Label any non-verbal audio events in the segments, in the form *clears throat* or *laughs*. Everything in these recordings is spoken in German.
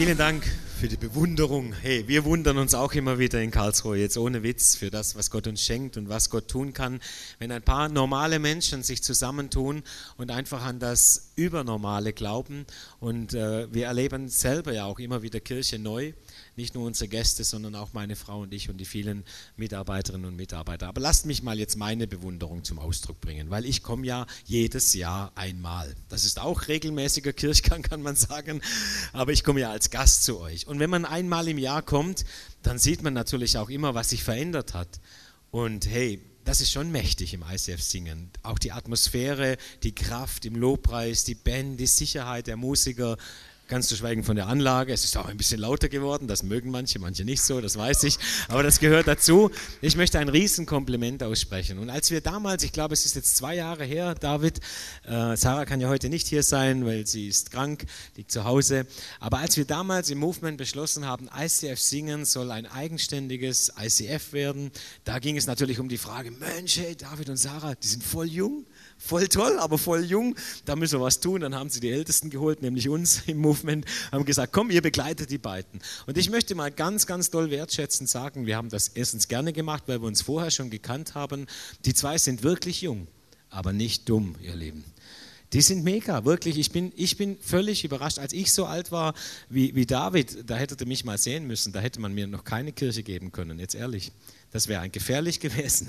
Vielen Dank für die Bewunderung. Hey, wir wundern uns auch immer wieder in Karlsruhe, jetzt ohne Witz, für das, was Gott uns schenkt und was Gott tun kann, wenn ein paar normale Menschen sich zusammentun und einfach an das Übernormale glauben. Und äh, wir erleben selber ja auch immer wieder Kirche neu nicht nur unsere Gäste, sondern auch meine Frau und ich und die vielen Mitarbeiterinnen und Mitarbeiter. Aber lasst mich mal jetzt meine Bewunderung zum Ausdruck bringen, weil ich komme ja jedes Jahr einmal. Das ist auch regelmäßiger Kirchgang, *laughs* kann man sagen, aber ich komme ja als Gast zu euch. Und wenn man einmal im Jahr kommt, dann sieht man natürlich auch immer, was sich verändert hat. Und hey, das ist schon mächtig im ICF singen. Auch die Atmosphäre, die Kraft im Lobpreis, die Band, die Sicherheit der Musiker, Ganz zu schweigen von der Anlage. Es ist auch ein bisschen lauter geworden. Das mögen manche, manche nicht so, das weiß ich. Aber das gehört dazu. Ich möchte ein Riesenkompliment aussprechen. Und als wir damals, ich glaube, es ist jetzt zwei Jahre her, David, äh, Sarah kann ja heute nicht hier sein, weil sie ist krank, liegt zu Hause. Aber als wir damals im Movement beschlossen haben, ICF Singen soll ein eigenständiges ICF werden, da ging es natürlich um die Frage, Mensch, hey, David und Sarah, die sind voll jung voll toll, aber voll jung, da müssen wir was tun. Dann haben sie die Ältesten geholt, nämlich uns im Movement, haben gesagt, komm, ihr begleitet die beiden. Und ich möchte mal ganz, ganz doll wertschätzend sagen, wir haben das erstens gerne gemacht, weil wir uns vorher schon gekannt haben. Die zwei sind wirklich jung, aber nicht dumm, ihr Lieben. Die sind mega, wirklich. Ich bin, ich bin völlig überrascht. Als ich so alt war wie, wie David, da hättet ihr mich mal sehen müssen, da hätte man mir noch keine Kirche geben können, jetzt ehrlich. Das wäre gefährlich *laughs* gewesen,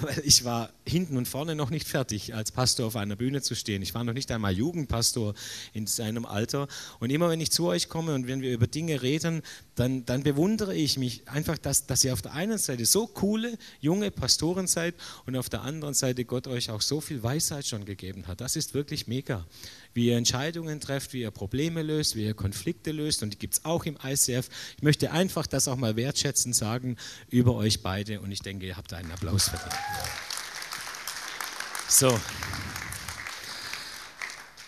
weil ich war hinten und vorne noch nicht fertig, als Pastor auf einer Bühne zu stehen. Ich war noch nicht einmal Jugendpastor in seinem Alter. Und immer wenn ich zu euch komme und wenn wir über Dinge reden, dann, dann bewundere ich mich einfach, dass, dass ihr auf der einen Seite so coole, junge Pastoren seid und auf der anderen Seite Gott euch auch so viel Weisheit schon gegeben hat. Das ist wirklich mega wie ihr Entscheidungen trefft, wie ihr Probleme löst, wie ihr Konflikte löst. Und die gibt es auch im ICF. Ich möchte einfach das auch mal wertschätzen sagen über euch beide. Und ich denke, ihr habt einen Applaus verdient. So.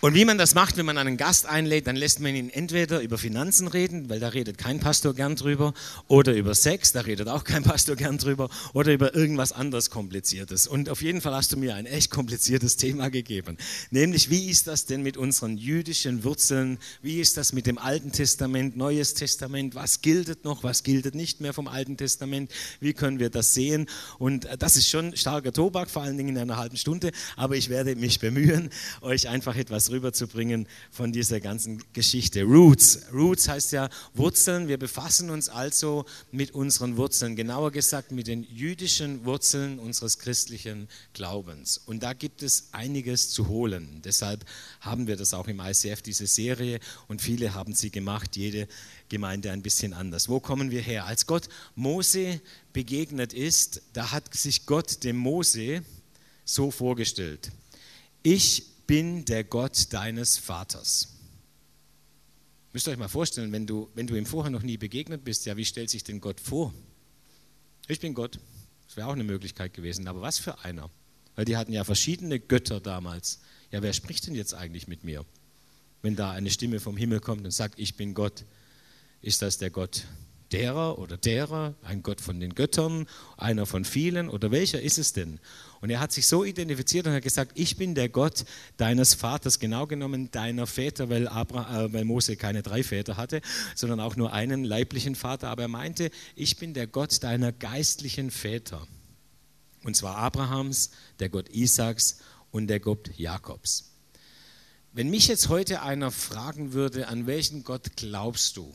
Und wie man das macht, wenn man einen Gast einlädt, dann lässt man ihn entweder über Finanzen reden, weil da redet kein Pastor gern drüber, oder über Sex, da redet auch kein *laughs* Pastor gern drüber, oder über irgendwas anderes Kompliziertes. Und auf jeden Fall hast du mir ein echt kompliziertes Thema gegeben. Nämlich, wie ist das denn mit unseren jüdischen Wurzeln? Wie ist das mit dem Alten Testament, Neues Testament? Was gilt noch, was gilt nicht mehr vom Alten Testament? Wie können wir das sehen? Und das ist schon starker Tobak, vor allen Dingen in einer halben Stunde, aber ich werde mich bemühen, euch einfach etwas rüberzubringen von dieser ganzen Geschichte. Roots. Roots heißt ja Wurzeln. Wir befassen uns also mit unseren Wurzeln, genauer gesagt mit den jüdischen Wurzeln unseres christlichen Glaubens. Und da gibt es einiges zu holen. Deshalb haben wir das auch im ICF, diese Serie. Und viele haben sie gemacht, jede Gemeinde ein bisschen anders. Wo kommen wir her? Als Gott Mose begegnet ist, da hat sich Gott dem Mose so vorgestellt. Ich bin der Gott deines Vaters. Müsst ihr euch mal vorstellen, wenn du, wenn du ihm vorher noch nie begegnet bist, ja, wie stellt sich denn Gott vor? Ich bin Gott. Das wäre auch eine Möglichkeit gewesen. Aber was für einer? Weil die hatten ja verschiedene Götter damals. Ja, wer spricht denn jetzt eigentlich mit mir? Wenn da eine Stimme vom Himmel kommt und sagt, ich bin Gott, ist das der Gott derer oder derer, ein Gott von den Göttern, einer von vielen oder welcher ist es denn? Und er hat sich so identifiziert und hat gesagt, ich bin der Gott deines Vaters, genau genommen deiner Väter, weil, Abraham, äh, weil Mose keine drei Väter hatte, sondern auch nur einen leiblichen Vater. Aber er meinte, ich bin der Gott deiner geistlichen Väter. Und zwar Abrahams, der Gott Isaaks und der Gott Jakobs. Wenn mich jetzt heute einer fragen würde, an welchen Gott glaubst du?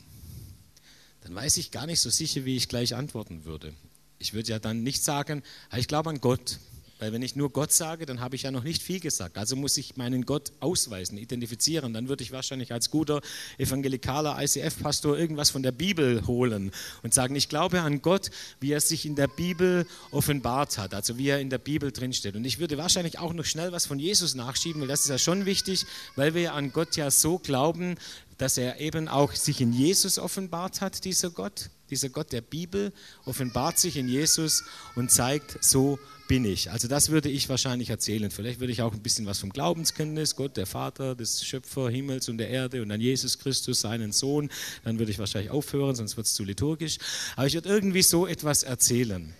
dann weiß ich gar nicht so sicher, wie ich gleich antworten würde. Ich würde ja dann nicht sagen, ich glaube an Gott. Weil wenn ich nur Gott sage, dann habe ich ja noch nicht viel gesagt. Also muss ich meinen Gott ausweisen, identifizieren. Dann würde ich wahrscheinlich als guter evangelikaler ICF-Pastor irgendwas von der Bibel holen und sagen, ich glaube an Gott, wie er sich in der Bibel offenbart hat, also wie er in der Bibel drinsteht. Und ich würde wahrscheinlich auch noch schnell was von Jesus nachschieben, weil das ist ja schon wichtig, weil wir an Gott ja so glauben, dass er eben auch sich in Jesus offenbart hat, dieser Gott. Dieser Gott der Bibel offenbart sich in Jesus und zeigt, so bin ich. Also das würde ich wahrscheinlich erzählen. Vielleicht würde ich auch ein bisschen was vom Glaubenskenntnis, Gott, der Vater, des Schöpfer Himmels und der Erde und dann Jesus Christus, seinen Sohn. Dann würde ich wahrscheinlich aufhören, sonst wird es zu liturgisch. Aber ich würde irgendwie so etwas erzählen.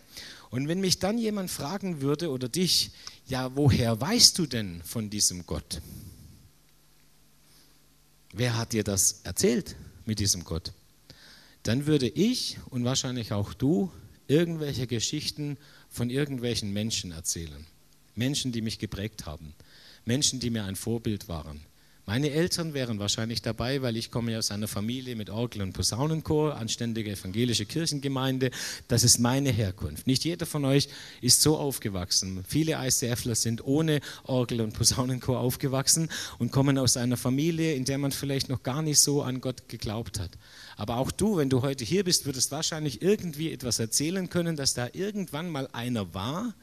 Und wenn mich dann jemand fragen würde oder dich, ja, woher weißt du denn von diesem Gott? Wer hat dir das erzählt? mit diesem Gott, dann würde ich und wahrscheinlich auch du irgendwelche Geschichten von irgendwelchen Menschen erzählen. Menschen, die mich geprägt haben. Menschen, die mir ein Vorbild waren. Meine Eltern wären wahrscheinlich dabei, weil ich komme aus einer Familie mit Orgel- und Posaunenchor, anständige evangelische Kirchengemeinde. Das ist meine Herkunft. Nicht jeder von euch ist so aufgewachsen. Viele ICFler sind ohne Orgel- und Posaunenchor aufgewachsen und kommen aus einer Familie, in der man vielleicht noch gar nicht so an Gott geglaubt hat. Aber auch du, wenn du heute hier bist, würdest wahrscheinlich irgendwie etwas erzählen können, dass da irgendwann mal einer war,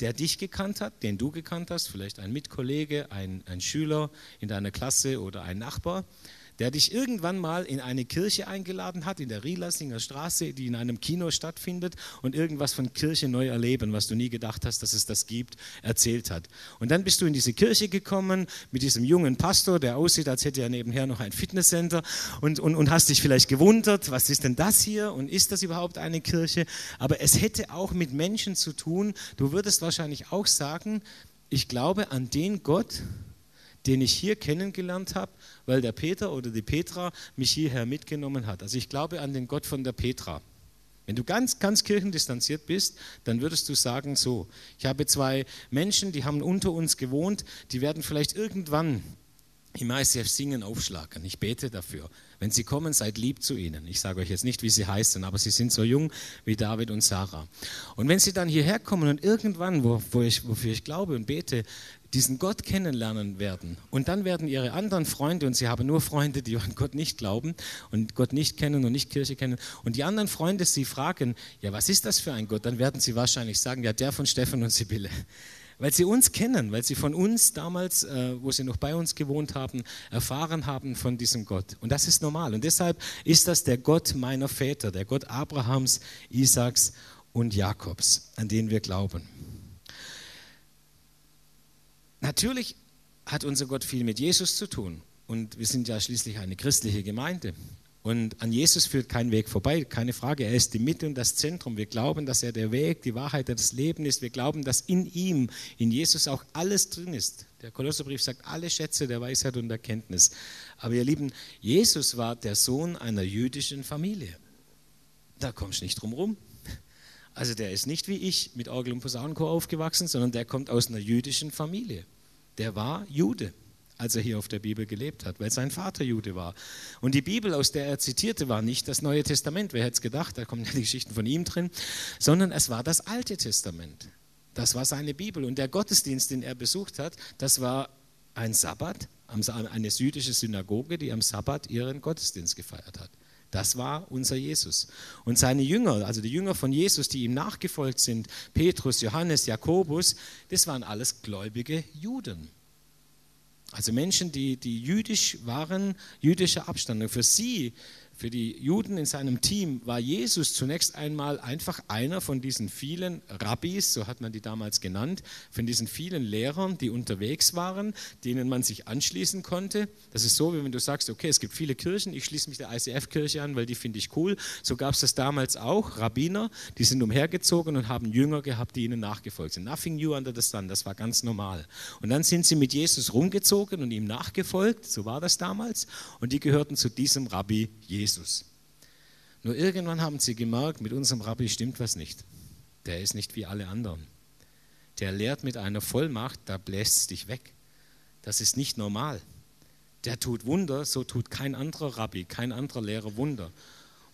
der dich gekannt hat, den du gekannt hast, vielleicht ein Mitkollege, ein, ein Schüler in deiner Klasse oder ein Nachbar, der dich irgendwann mal in eine Kirche eingeladen hat, in der Rielersinger Straße, die in einem Kino stattfindet und irgendwas von Kirche neu erleben, was du nie gedacht hast, dass es das gibt, erzählt hat. Und dann bist du in diese Kirche gekommen mit diesem jungen Pastor, der aussieht, als hätte er nebenher noch ein Fitnesscenter und, und, und hast dich vielleicht gewundert, was ist denn das hier und ist das überhaupt eine Kirche? Aber es hätte auch mit Menschen zu tun. Du würdest wahrscheinlich auch sagen, ich glaube an den Gott, den ich hier kennengelernt habe, weil der Peter oder die Petra mich hierher mitgenommen hat. Also ich glaube an den Gott von der Petra. Wenn du ganz, ganz kirchendistanziert bist, dann würdest du sagen so, ich habe zwei Menschen, die haben unter uns gewohnt, die werden vielleicht irgendwann im ICF singen aufschlagen. Ich bete dafür. Wenn sie kommen, seid lieb zu ihnen. Ich sage euch jetzt nicht, wie sie heißen, aber sie sind so jung wie David und Sarah. Und wenn sie dann hierher kommen und irgendwann, wo, wo ich, wofür ich glaube und bete, diesen Gott kennenlernen werden. Und dann werden ihre anderen Freunde, und sie haben nur Freunde, die an Gott nicht glauben und Gott nicht kennen und nicht Kirche kennen, und die anderen Freunde sie fragen, ja, was ist das für ein Gott? Dann werden sie wahrscheinlich sagen, ja, der von Stefan und Sibylle. Weil sie uns kennen, weil sie von uns damals, äh, wo sie noch bei uns gewohnt haben, erfahren haben von diesem Gott. Und das ist normal. Und deshalb ist das der Gott meiner Väter, der Gott Abrahams, Isaaks und Jakobs, an den wir glauben. Natürlich hat unser Gott viel mit Jesus zu tun. Und wir sind ja schließlich eine christliche Gemeinde. Und an Jesus führt kein Weg vorbei, keine Frage. Er ist die Mitte und das Zentrum. Wir glauben, dass er der Weg, die Wahrheit, das Leben ist. Wir glauben, dass in ihm, in Jesus auch alles drin ist. Der Kolosserbrief sagt, alle Schätze der Weisheit und Erkenntnis. Aber ihr Lieben, Jesus war der Sohn einer jüdischen Familie. Da kommst du nicht drum rum. Also der ist nicht wie ich mit Orgel und Posaunenchor aufgewachsen, sondern der kommt aus einer jüdischen Familie. Der war Jude, als er hier auf der Bibel gelebt hat, weil sein Vater Jude war. Und die Bibel, aus der er zitierte, war nicht das Neue Testament, wer hätte es gedacht, da kommen ja die Geschichten von ihm drin, sondern es war das Alte Testament. Das war seine Bibel. Und der Gottesdienst, den er besucht hat, das war ein Sabbat, eine jüdische Synagoge, die am Sabbat ihren Gottesdienst gefeiert hat. Das war unser Jesus. Und seine Jünger, also die Jünger von Jesus, die ihm nachgefolgt sind, Petrus, Johannes, Jakobus, das waren alles gläubige Juden. Also Menschen, die, die jüdisch waren, jüdischer Abstammung. Für sie für die Juden in seinem Team war Jesus zunächst einmal einfach einer von diesen vielen Rabbis, so hat man die damals genannt, von diesen vielen Lehrern, die unterwegs waren, denen man sich anschließen konnte. Das ist so, wie wenn du sagst, okay, es gibt viele Kirchen, ich schließe mich der ICF-Kirche an, weil die finde ich cool. So gab es das damals auch, Rabbiner, die sind umhergezogen und haben Jünger gehabt, die ihnen nachgefolgt sind. Nothing new under the sun, das war ganz normal. Und dann sind sie mit Jesus rumgezogen und ihm nachgefolgt, so war das damals, und die gehörten zu diesem Rabbi Jesus. Jesus. Nur irgendwann haben sie gemerkt, mit unserem Rabbi stimmt was nicht. Der ist nicht wie alle anderen. Der lehrt mit einer Vollmacht, da bläst es dich weg. Das ist nicht normal. Der tut Wunder, so tut kein anderer Rabbi, kein anderer Lehrer Wunder.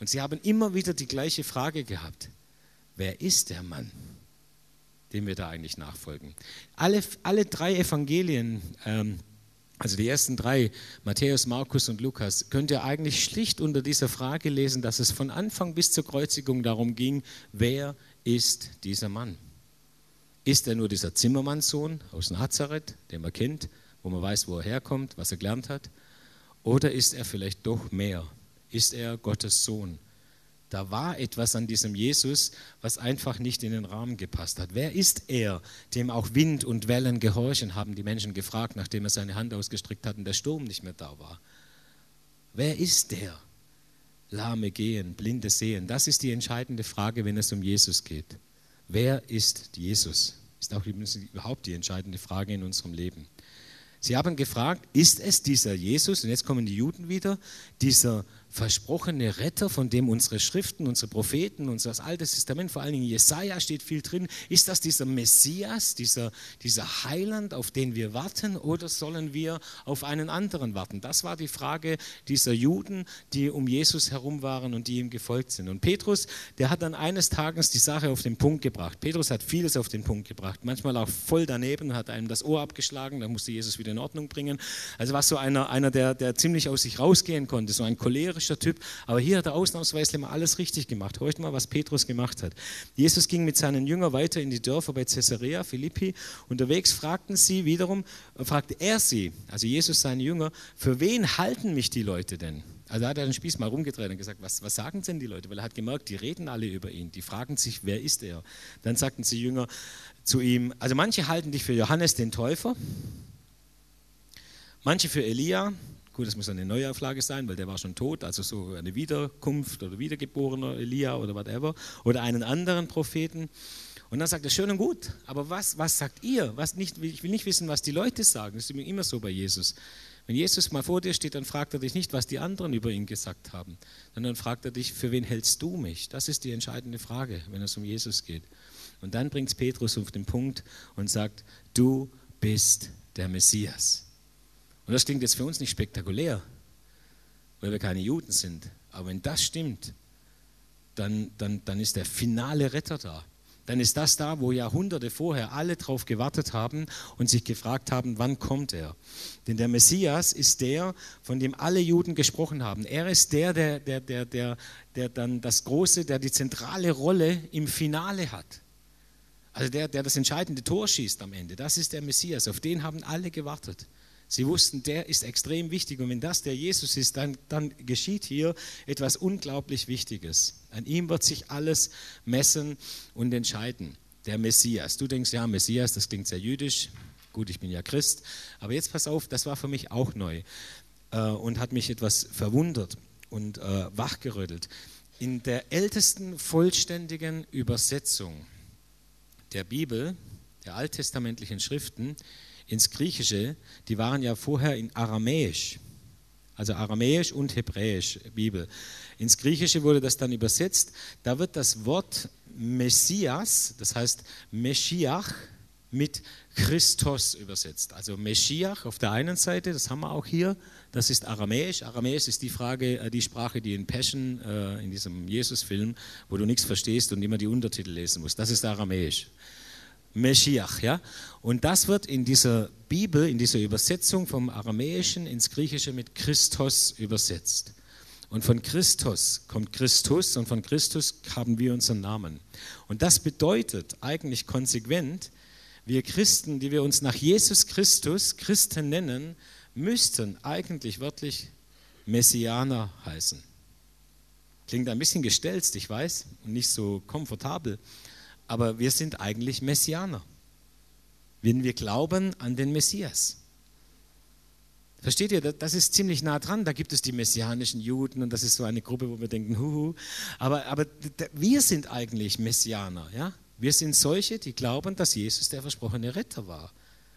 Und sie haben immer wieder die gleiche Frage gehabt. Wer ist der Mann, dem wir da eigentlich nachfolgen? Alle, alle drei Evangelien, ähm, also die ersten drei, Matthäus, Markus und Lukas, könnt ihr eigentlich schlicht unter dieser Frage lesen, dass es von Anfang bis zur Kreuzigung darum ging, wer ist dieser Mann? Ist er nur dieser Zimmermannssohn aus Nazareth, den man kennt, wo man weiß, wo er herkommt, was er gelernt hat? Oder ist er vielleicht doch mehr? Ist er Gottes Sohn? Da war etwas an diesem Jesus, was einfach nicht in den Rahmen gepasst hat. Wer ist er, dem auch Wind und Wellen gehorchen, haben die Menschen gefragt, nachdem er seine Hand ausgestreckt hat und der Sturm nicht mehr da war. Wer ist der? Lahme gehen, Blinde sehen. Das ist die entscheidende Frage, wenn es um Jesus geht. Wer ist Jesus? Ist auch überhaupt die entscheidende Frage in unserem Leben. Sie haben gefragt, ist es dieser Jesus, und jetzt kommen die Juden wieder, dieser versprochene Retter, von dem unsere Schriften, unsere Propheten, unser Altes Testament, vor allen Dingen Jesaja steht viel drin. Ist das dieser Messias, dieser, dieser Heiland, auf den wir warten, oder sollen wir auf einen anderen warten? Das war die Frage dieser Juden, die um Jesus herum waren und die ihm gefolgt sind. Und Petrus, der hat dann eines Tages die Sache auf den Punkt gebracht. Petrus hat vieles auf den Punkt gebracht, manchmal auch voll daneben, hat einem das Ohr abgeschlagen, da musste Jesus wieder in Ordnung bringen. Also war so einer, einer der, der ziemlich aus sich rausgehen konnte, so ein cholerischer charismatischer Typ, aber hier hat er ausnahmsweise mal alles richtig gemacht. Hört mal, was Petrus gemacht hat. Jesus ging mit seinen Jüngern weiter in die Dörfer bei Caesarea Philippi. Unterwegs fragten sie wiederum, fragte er sie, also Jesus seine Jünger, für wen halten mich die Leute denn? Also hat er den Spieß mal rumgedreht und gesagt, was, was sagen denn die Leute? Weil er hat gemerkt, die reden alle über ihn, die fragen sich, wer ist er? Dann sagten sie Jünger zu ihm, also manche halten dich für Johannes den Täufer, manche für Elia, Gut, das muss eine Neuauflage sein, weil der war schon tot, also so eine Wiederkunft oder wiedergeborener Elia oder whatever oder einen anderen Propheten. Und dann sagt er, schön und gut, aber was, was sagt ihr? Was nicht, ich will nicht wissen, was die Leute sagen. Das ist immer so bei Jesus. Wenn Jesus mal vor dir steht, dann fragt er dich nicht, was die anderen über ihn gesagt haben, sondern fragt er dich, für wen hältst du mich? Das ist die entscheidende Frage, wenn es um Jesus geht. Und dann bringt Petrus auf den Punkt und sagt, du bist der Messias. Und das klingt jetzt für uns nicht spektakulär, weil wir keine Juden sind. Aber wenn das stimmt, dann, dann, dann ist der finale Retter da. Dann ist das da, wo Jahrhunderte vorher alle drauf gewartet haben und sich gefragt haben, wann kommt er? Denn der Messias ist der, von dem alle Juden gesprochen haben. Er ist der, der, der, der, der, der dann das große, der die zentrale Rolle im Finale hat. Also der, der das entscheidende Tor schießt am Ende. Das ist der Messias. Auf den haben alle gewartet. Sie wussten, der ist extrem wichtig und wenn das der Jesus ist, dann, dann geschieht hier etwas unglaublich Wichtiges. An ihm wird sich alles messen und entscheiden. Der Messias. Du denkst, ja, Messias, das klingt sehr jüdisch. Gut, ich bin ja Christ. Aber jetzt pass auf, das war für mich auch neu äh, und hat mich etwas verwundert und äh, wachgerüttelt. In der ältesten vollständigen Übersetzung der Bibel, der alttestamentlichen Schriften, ins Griechische, die waren ja vorher in Aramäisch, also Aramäisch und Hebräisch Bibel. Ins Griechische wurde das dann übersetzt. Da wird das Wort Messias, das heißt Meschiach, mit Christos übersetzt. Also Meschiach auf der einen Seite, das haben wir auch hier, das ist Aramäisch. Aramäisch ist die Frage, äh, die Sprache, die in Passion, äh, in diesem Jesus-Film, wo du nichts verstehst und immer die Untertitel lesen musst. Das ist Aramäisch. Meschiach. Ja? Und das wird in dieser Bibel, in dieser Übersetzung vom Aramäischen ins Griechische mit Christos übersetzt. Und von Christus kommt Christus und von Christus haben wir unseren Namen. Und das bedeutet eigentlich konsequent, wir Christen, die wir uns nach Jesus Christus Christen nennen, müssten eigentlich wörtlich Messianer heißen. Klingt ein bisschen gestelzt, ich weiß, und nicht so komfortabel aber wir sind eigentlich Messianer. Wenn wir glauben an den Messias. Versteht ihr, das ist ziemlich nah dran. Da gibt es die messianischen Juden und das ist so eine Gruppe, wo wir denken, huhu. Aber, aber wir sind eigentlich Messianer. Ja? Wir sind solche, die glauben, dass Jesus der versprochene Retter war.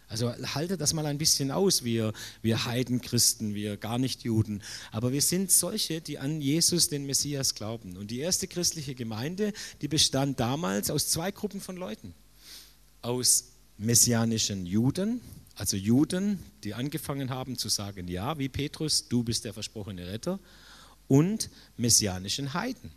Also haltet das mal ein bisschen aus, wir, wir Heidenchristen, wir gar nicht Juden. Aber wir sind solche, die an Jesus, den Messias, glauben. Und die erste christliche Gemeinde, die bestand damals aus zwei Gruppen von Leuten. Aus messianischen Juden, also Juden, die angefangen haben zu sagen, ja, wie Petrus, du bist der versprochene Retter, und messianischen Heiden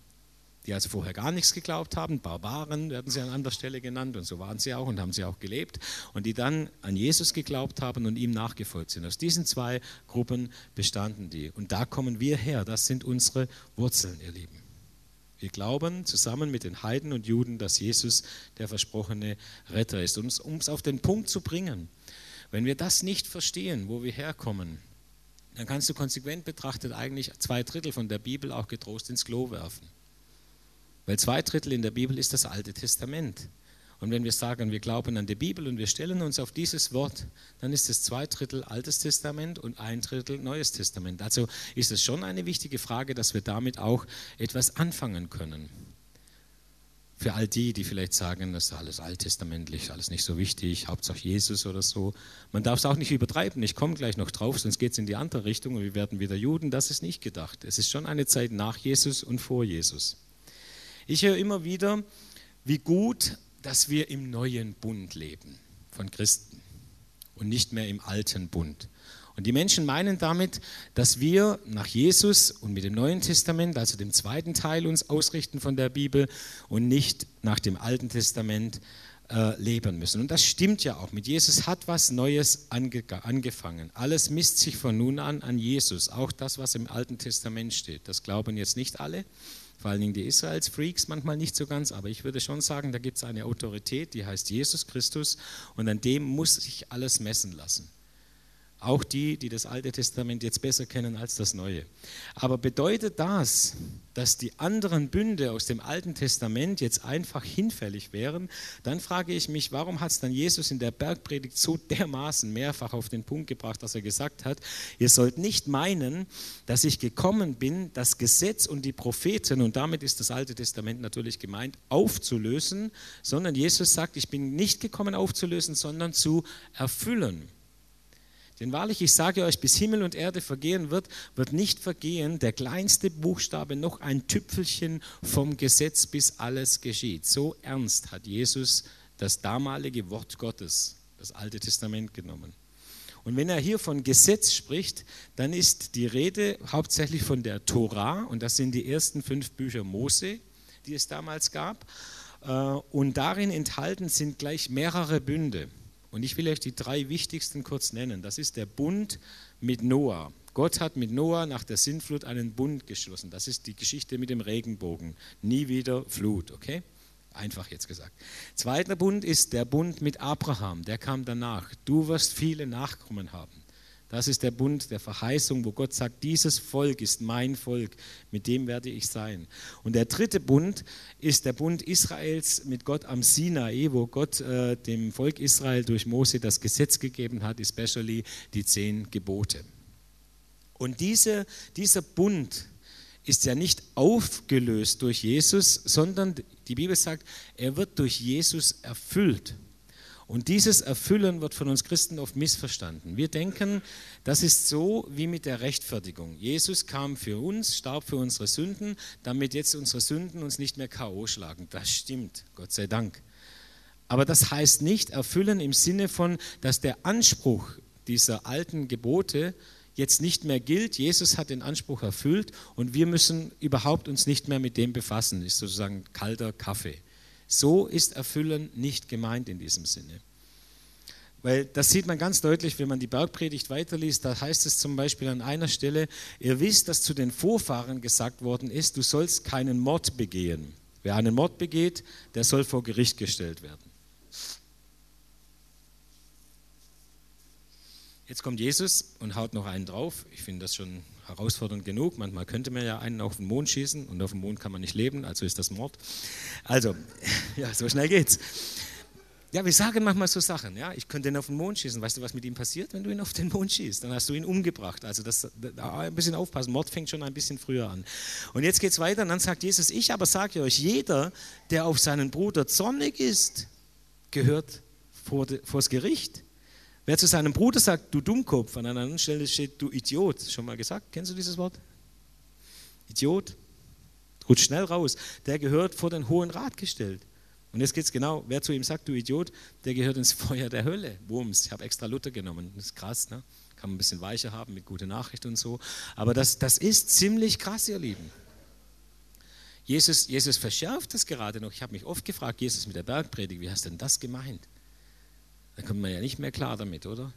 die also vorher gar nichts geglaubt haben, Barbaren werden sie an anderer Stelle genannt und so waren sie auch und haben sie auch gelebt und die dann an Jesus geglaubt haben und ihm nachgefolgt sind. Aus diesen zwei Gruppen bestanden die und da kommen wir her, das sind unsere Wurzeln, ihr Lieben. Wir glauben zusammen mit den Heiden und Juden, dass Jesus der versprochene Retter ist. Um es auf den Punkt zu bringen, wenn wir das nicht verstehen, wo wir herkommen, dann kannst du konsequent betrachtet eigentlich zwei Drittel von der Bibel auch getrost ins Klo werfen. Weil zwei Drittel in der Bibel ist das Alte Testament. Und wenn wir sagen, wir glauben an die Bibel und wir stellen uns auf dieses Wort, dann ist es zwei Drittel Altes Testament und ein Drittel Neues Testament. Also ist es schon eine wichtige Frage, dass wir damit auch etwas anfangen können. Für all die, die vielleicht sagen, das ist alles alttestamentlich, alles nicht so wichtig, Hauptsache Jesus oder so. Man darf es auch nicht übertreiben. Ich komme gleich noch drauf, sonst geht es in die andere Richtung und wir werden wieder Juden. Das ist nicht gedacht. Es ist schon eine Zeit nach Jesus und vor Jesus. Ich höre immer wieder, wie gut, dass wir im neuen Bund leben von Christen und nicht mehr im alten Bund. Und die Menschen meinen damit, dass wir nach Jesus und mit dem Neuen Testament, also dem zweiten Teil, uns ausrichten von der Bibel und nicht nach dem Alten Testament äh, leben müssen. Und das stimmt ja auch. Mit Jesus hat was Neues ange angefangen. Alles misst sich von nun an an Jesus. Auch das, was im Alten Testament steht. Das glauben jetzt nicht alle. Vor allen Dingen die Israels-Freaks manchmal nicht so ganz, aber ich würde schon sagen, da gibt es eine Autorität, die heißt Jesus Christus und an dem muss sich alles messen lassen. Auch die, die das Alte Testament jetzt besser kennen als das Neue. Aber bedeutet das, dass die anderen Bünde aus dem Alten Testament jetzt einfach hinfällig wären? Dann frage ich mich, warum hat es dann Jesus in der Bergpredigt so dermaßen mehrfach auf den Punkt gebracht, dass er gesagt hat, ihr sollt nicht meinen, dass ich gekommen bin, das Gesetz und die Propheten, und damit ist das Alte Testament natürlich gemeint, aufzulösen, sondern Jesus sagt, ich bin nicht gekommen aufzulösen, sondern zu erfüllen. Denn wahrlich, ich sage euch, bis Himmel und Erde vergehen wird, wird nicht vergehen der kleinste Buchstabe noch ein Tüpfelchen vom Gesetz, bis alles geschieht. So ernst hat Jesus das damalige Wort Gottes, das Alte Testament genommen. Und wenn er hier von Gesetz spricht, dann ist die Rede hauptsächlich von der Tora und das sind die ersten fünf Bücher Mose, die es damals gab. Äh, und darin enthalten sind gleich mehrere Bünde. Und ich will euch die drei wichtigsten kurz nennen. Das ist der Bund mit Noah. Gott hat mit Noah nach der Sintflut einen Bund geschlossen. Das ist die Geschichte mit dem Regenbogen. Nie wieder Flut, okay? Einfach jetzt gesagt. Zweiter Bund ist der Bund mit Abraham. Der kam danach. Du wirst viele Nachkommen haben. Das ist der Bund der Verheißung, wo Gott sagt, dieses Volk ist mein Volk, mit dem werde ich sein. Und der dritte Bund ist der Bund Israels mit Gott am Sinai, wo Gott äh, dem Volk Israel durch Mose das Gesetz gegeben hat, especially die zehn Gebote. Und diese, dieser Bund ist ja nicht aufgelöst durch Jesus, sondern die Bibel sagt, er wird durch Jesus erfüllt. Und dieses Erfüllen wird von uns Christen oft missverstanden. Wir denken, das ist so wie mit der Rechtfertigung. Jesus kam für uns, starb für unsere Sünden, damit jetzt unsere Sünden uns nicht mehr K.O. schlagen. Das stimmt, Gott sei Dank. Aber das heißt nicht erfüllen im Sinne von, dass der Anspruch dieser alten Gebote jetzt nicht mehr gilt. Jesus hat den Anspruch erfüllt und wir müssen überhaupt uns nicht mehr mit dem befassen. Das ist sozusagen kalter Kaffee. So ist Erfüllen nicht gemeint in diesem Sinne. Weil das sieht man ganz deutlich, wenn man die Bergpredigt weiterliest. Da heißt es zum Beispiel an einer Stelle, ihr wisst, dass zu den Vorfahren gesagt worden ist, du sollst keinen Mord begehen. Wer einen Mord begeht, der soll vor Gericht gestellt werden. Jetzt kommt Jesus und haut noch einen drauf. Ich finde das schon herausfordernd genug. Manchmal könnte man ja einen auf den Mond schießen und auf dem Mond kann man nicht leben, also ist das Mord. Also, *laughs* ja, so schnell geht's. Ja, wir sagen manchmal so Sachen, ja, ich könnte ihn auf den Mond schießen. Weißt du, was mit ihm passiert, wenn du ihn auf den Mond schießt? Dann hast du ihn umgebracht. Also das, da ein bisschen aufpassen, Mord fängt schon ein bisschen früher an. Und jetzt geht es weiter und dann sagt Jesus, ich aber sage euch, jeder, der auf seinen Bruder zornig ist, gehört vor, vors Gericht. Wer zu seinem Bruder sagt, du Dummkopf, an einer anderen Stelle steht, du Idiot. Schon mal gesagt? Kennst du dieses Wort? Idiot. Rutscht schnell raus. Der gehört vor den Hohen Rat gestellt. Und jetzt geht es genau, wer zu ihm sagt, du Idiot, der gehört ins *laughs* Feuer der Hölle. Wurms, ich habe extra Luther genommen. Das ist krass, ne? Kann man ein bisschen weicher haben mit guter Nachricht und so. Aber das, das ist ziemlich krass, ihr Lieben. Jesus, Jesus verschärft das gerade noch. Ich habe mich oft gefragt, Jesus mit der Bergpredigt, wie hast denn das gemeint? Da kommt man ja nicht mehr klar damit, oder?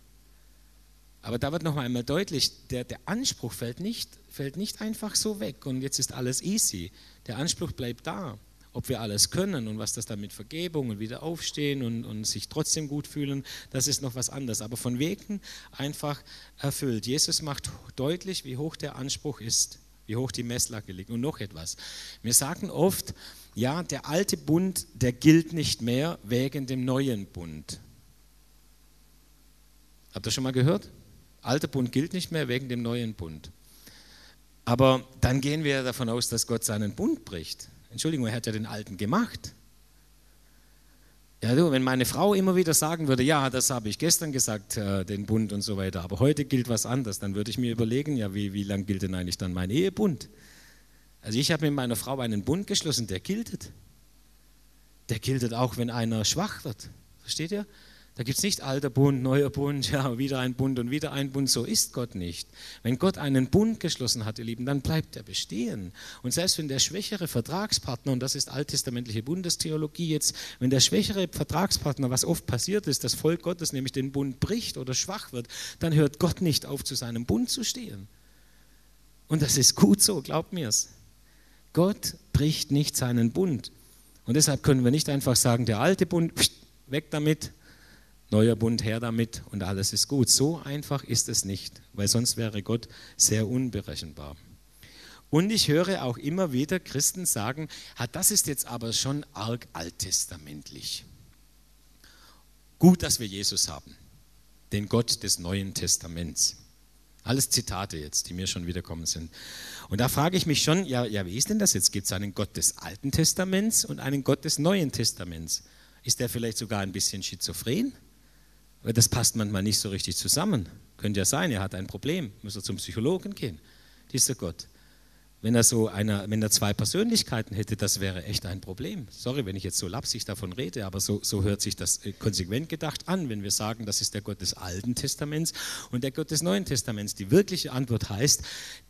Aber da wird noch einmal deutlich, der, der Anspruch fällt nicht, fällt nicht einfach so weg und jetzt ist alles easy. Der Anspruch bleibt da. Ob wir alles können und was das dann mit Vergebung und wieder aufstehen und, und sich trotzdem gut fühlen, das ist noch was anderes. Aber von wegen einfach erfüllt. Jesus macht deutlich, wie hoch der Anspruch ist, wie hoch die Messlage liegt. Und noch etwas. Wir sagen oft, ja, der alte Bund, der gilt nicht mehr wegen dem neuen Bund. Habt ihr schon mal gehört? Alter Bund gilt nicht mehr wegen dem neuen Bund. Aber dann gehen wir davon aus, dass Gott seinen Bund bricht. Entschuldigung, er hat ja den alten gemacht. Ja, du, wenn meine Frau immer wieder sagen würde, ja, das habe ich gestern gesagt, äh, den Bund und so weiter, aber heute gilt was anderes, dann würde ich mir überlegen, ja, wie, wie lang gilt denn eigentlich dann mein Ehebund? Also ich habe mit meiner Frau einen Bund geschlossen, der giltet. Der giltet auch, wenn einer schwach wird. Versteht ihr? Da gibt es nicht alter Bund, neuer Bund, *laughs* ja, wieder ein Bund und wieder ein Bund. So ist Gott nicht. Wenn Gott einen Bund geschlossen hat, ihr Lieben, dann bleibt er bestehen. Und selbst wenn der schwächere Vertragspartner, und das ist alttestamentliche Bundestheologie jetzt, wenn der schwächere Vertragspartner, was oft passiert ist, das Volk Gottes nämlich den Bund bricht oder schwach wird, dann hört Gott nicht auf, zu seinem Bund zu stehen. Und das ist gut so, glaubt mir's. Gott bricht nicht seinen Bund. Und deshalb können wir nicht einfach sagen, der alte Bund, weg damit, neuer Bund her damit und alles ist gut. So einfach ist es nicht, weil sonst wäre Gott sehr unberechenbar. Und ich höre auch immer wieder Christen sagen, das ist jetzt aber schon arg alttestamentlich. Gut, dass wir Jesus haben, den Gott des Neuen Testaments. Alles Zitate jetzt, die mir schon wiederkommen sind. Und da frage ich mich schon, ja, ja wie ist denn das jetzt? Gibt es einen Gott des Alten Testaments und einen Gott des Neuen Testaments? Ist der vielleicht sogar ein bisschen schizophren? Das passt manchmal nicht so richtig zusammen. Könnte ja sein, er hat ein Problem, muss er zum Psychologen gehen, dieser Gott. Wenn er so einer, wenn er zwei Persönlichkeiten hätte, das wäre echt ein Problem. Sorry, wenn ich jetzt so lapsig davon rede, aber so, so hört sich das äh, konsequent gedacht an, wenn wir sagen, das ist der Gott des Alten Testaments und der Gott des Neuen Testaments. Die wirkliche Antwort heißt,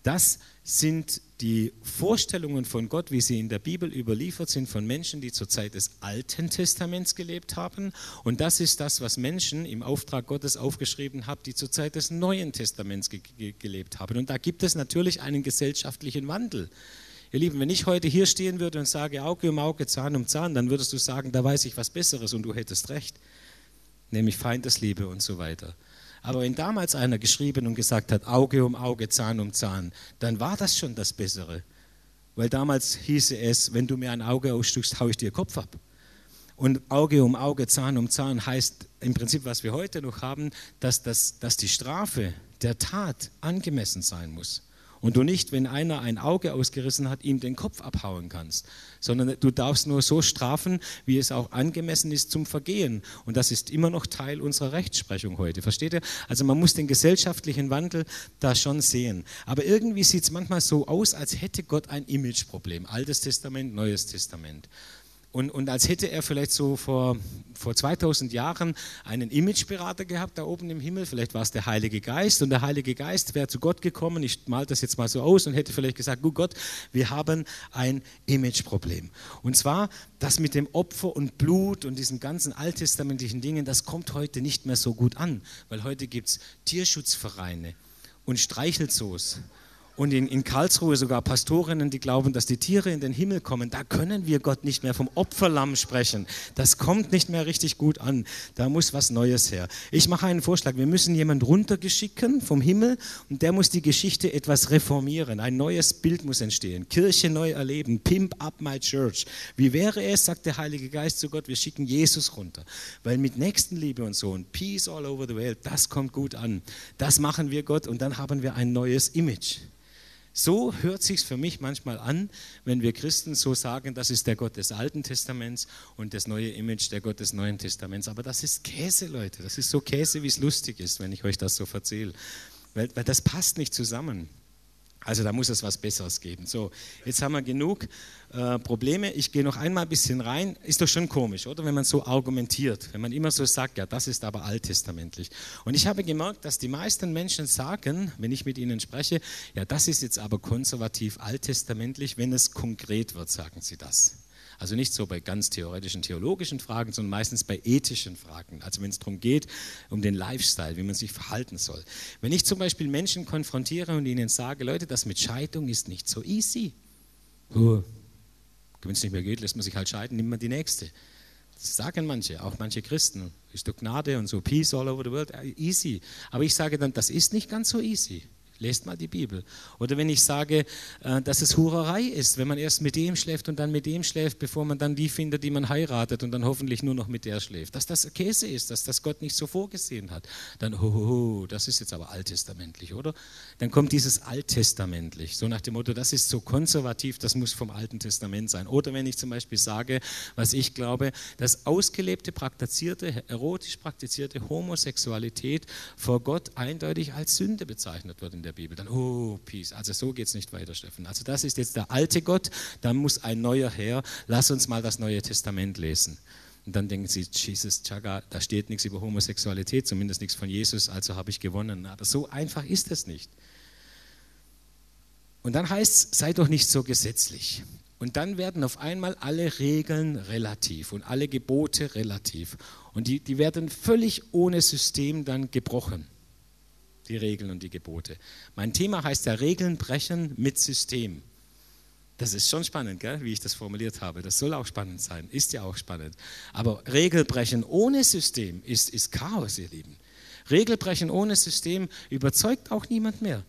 das sind die Vorstellungen von Gott, wie sie in der Bibel überliefert sind, von Menschen, die zur Zeit des Alten Testaments gelebt haben. Und das ist das, was Menschen im Auftrag Gottes aufgeschrieben haben, die zur Zeit des Neuen Testaments ge ge gelebt haben. Und da gibt es natürlich einen gesellschaftlichen Wandel. Ihr Lieben, wenn ich heute hier stehen würde und sage Auge um Auge, Zahn um Zahn, dann würdest du sagen, da weiß ich was Besseres und du hättest recht, nämlich Feindesliebe und so weiter. Aber wenn damals einer geschrieben und gesagt hat, Auge um Auge, Zahn um Zahn, dann war das schon das Bessere. Weil damals hieße es, wenn du mir ein Auge ausstückst, haue ich dir Kopf ab. Und Auge um Auge, Zahn um Zahn heißt im Prinzip, was wir heute noch haben, dass, das, dass die Strafe der Tat angemessen sein muss. Und du nicht, wenn einer ein Auge ausgerissen hat, ihm den Kopf abhauen kannst, sondern du darfst nur so strafen, wie es auch angemessen ist zum Vergehen. Und das ist immer noch Teil unserer Rechtsprechung heute. Versteht ihr? Also man muss den gesellschaftlichen Wandel da schon sehen. Aber irgendwie sieht es manchmal so aus, als hätte Gott ein Imageproblem. Altes Testament, Neues Testament. Und, und als hätte er vielleicht so vor, vor 2000 Jahren einen Imageberater gehabt da oben im Himmel, vielleicht war es der Heilige Geist. Und der Heilige Geist wäre zu Gott gekommen, ich mal das jetzt mal so aus und hätte vielleicht gesagt, gut Gott, wir haben ein Imageproblem. Und zwar das mit dem Opfer und Blut und diesen ganzen alttestamentlichen Dingen, das kommt heute nicht mehr so gut an, weil heute gibt es Tierschutzvereine und Streichelzoos und in, in Karlsruhe sogar Pastorinnen, die glauben, dass die Tiere in den Himmel kommen. Da können wir Gott nicht mehr vom Opferlamm sprechen. Das kommt nicht mehr richtig gut an. Da muss was Neues her. Ich mache einen Vorschlag. Wir müssen jemanden runtergeschicken vom Himmel und der muss die Geschichte etwas reformieren. Ein neues Bild muss entstehen. Kirche neu erleben. Pimp up my church. Wie wäre es, sagt der Heilige Geist zu Gott, wir schicken Jesus runter. Weil mit Nächstenliebe und so und Peace all over the world, das kommt gut an. Das machen wir Gott und dann haben wir ein neues Image. So hört sich für mich manchmal an, wenn wir Christen so sagen, das ist der Gott des Alten Testaments und das neue Image der Gott des Neuen Testaments. Aber das ist Käse, Leute. Das ist so Käse, wie es lustig ist, wenn ich euch das so erzähle. Weil, weil das passt nicht zusammen. Also da muss es was Besseres geben. So, jetzt haben wir genug äh, Probleme. Ich gehe noch einmal ein bisschen rein. Ist doch schon komisch, oder? Wenn man so argumentiert, wenn man immer so sagt, ja, das ist aber alttestamentlich. Und ich habe gemerkt, dass die meisten Menschen sagen, wenn ich mit ihnen spreche, ja, das ist jetzt aber konservativ alttestamentlich, wenn es konkret wird, sagen sie das. Also nicht so bei ganz theoretischen, theologischen Fragen, sondern meistens bei ethischen Fragen. Also wenn es darum geht, um den Lifestyle, wie man sich verhalten soll. Wenn ich zum Beispiel Menschen konfrontiere und ihnen sage, Leute, das mit Scheidung ist nicht so easy. Wenn es nicht mehr geht, lässt man sich halt scheiden, nimmt man die nächste. Das sagen manche, auch manche Christen. Ist doch Gnade und so, Peace all over the world, easy. Aber ich sage dann, das ist nicht ganz so easy. Lest mal die Bibel. Oder wenn ich sage, äh, dass es Hurerei ist, wenn man erst mit dem schläft und dann mit dem schläft, bevor man dann die findet, die man heiratet und dann hoffentlich nur noch mit der schläft. Dass das Käse ist, dass das Gott nicht so vorgesehen hat. Dann, hohoho, das ist jetzt aber alttestamentlich, oder? Dann kommt dieses alttestamentlich, so nach dem Motto, das ist so konservativ, das muss vom Alten Testament sein. Oder wenn ich zum Beispiel sage, was ich glaube, dass ausgelebte, praktizierte, erotisch praktizierte Homosexualität vor Gott eindeutig als Sünde bezeichnet wird in der Bibel. Dann, oh, Peace. Also so geht es nicht weiter, Steffen. Also das ist jetzt der alte Gott, da muss ein neuer her. Lass uns mal das Neue Testament lesen. Und dann denken sie, Jesus, Chaga, da steht nichts über Homosexualität, zumindest nichts von Jesus, also habe ich gewonnen. Aber so einfach ist es nicht. Und dann heißt es, sei doch nicht so gesetzlich. Und dann werden auf einmal alle Regeln relativ und alle Gebote relativ. Und die, die werden völlig ohne System dann gebrochen die Regeln und die Gebote. Mein Thema heißt ja Regeln brechen mit System. Das ist schon spannend, gell? wie ich das formuliert habe. Das soll auch spannend sein, ist ja auch spannend. Aber Regelbrechen ohne System ist, ist Chaos, ihr Lieben. Regelbrechen ohne System überzeugt auch niemand mehr.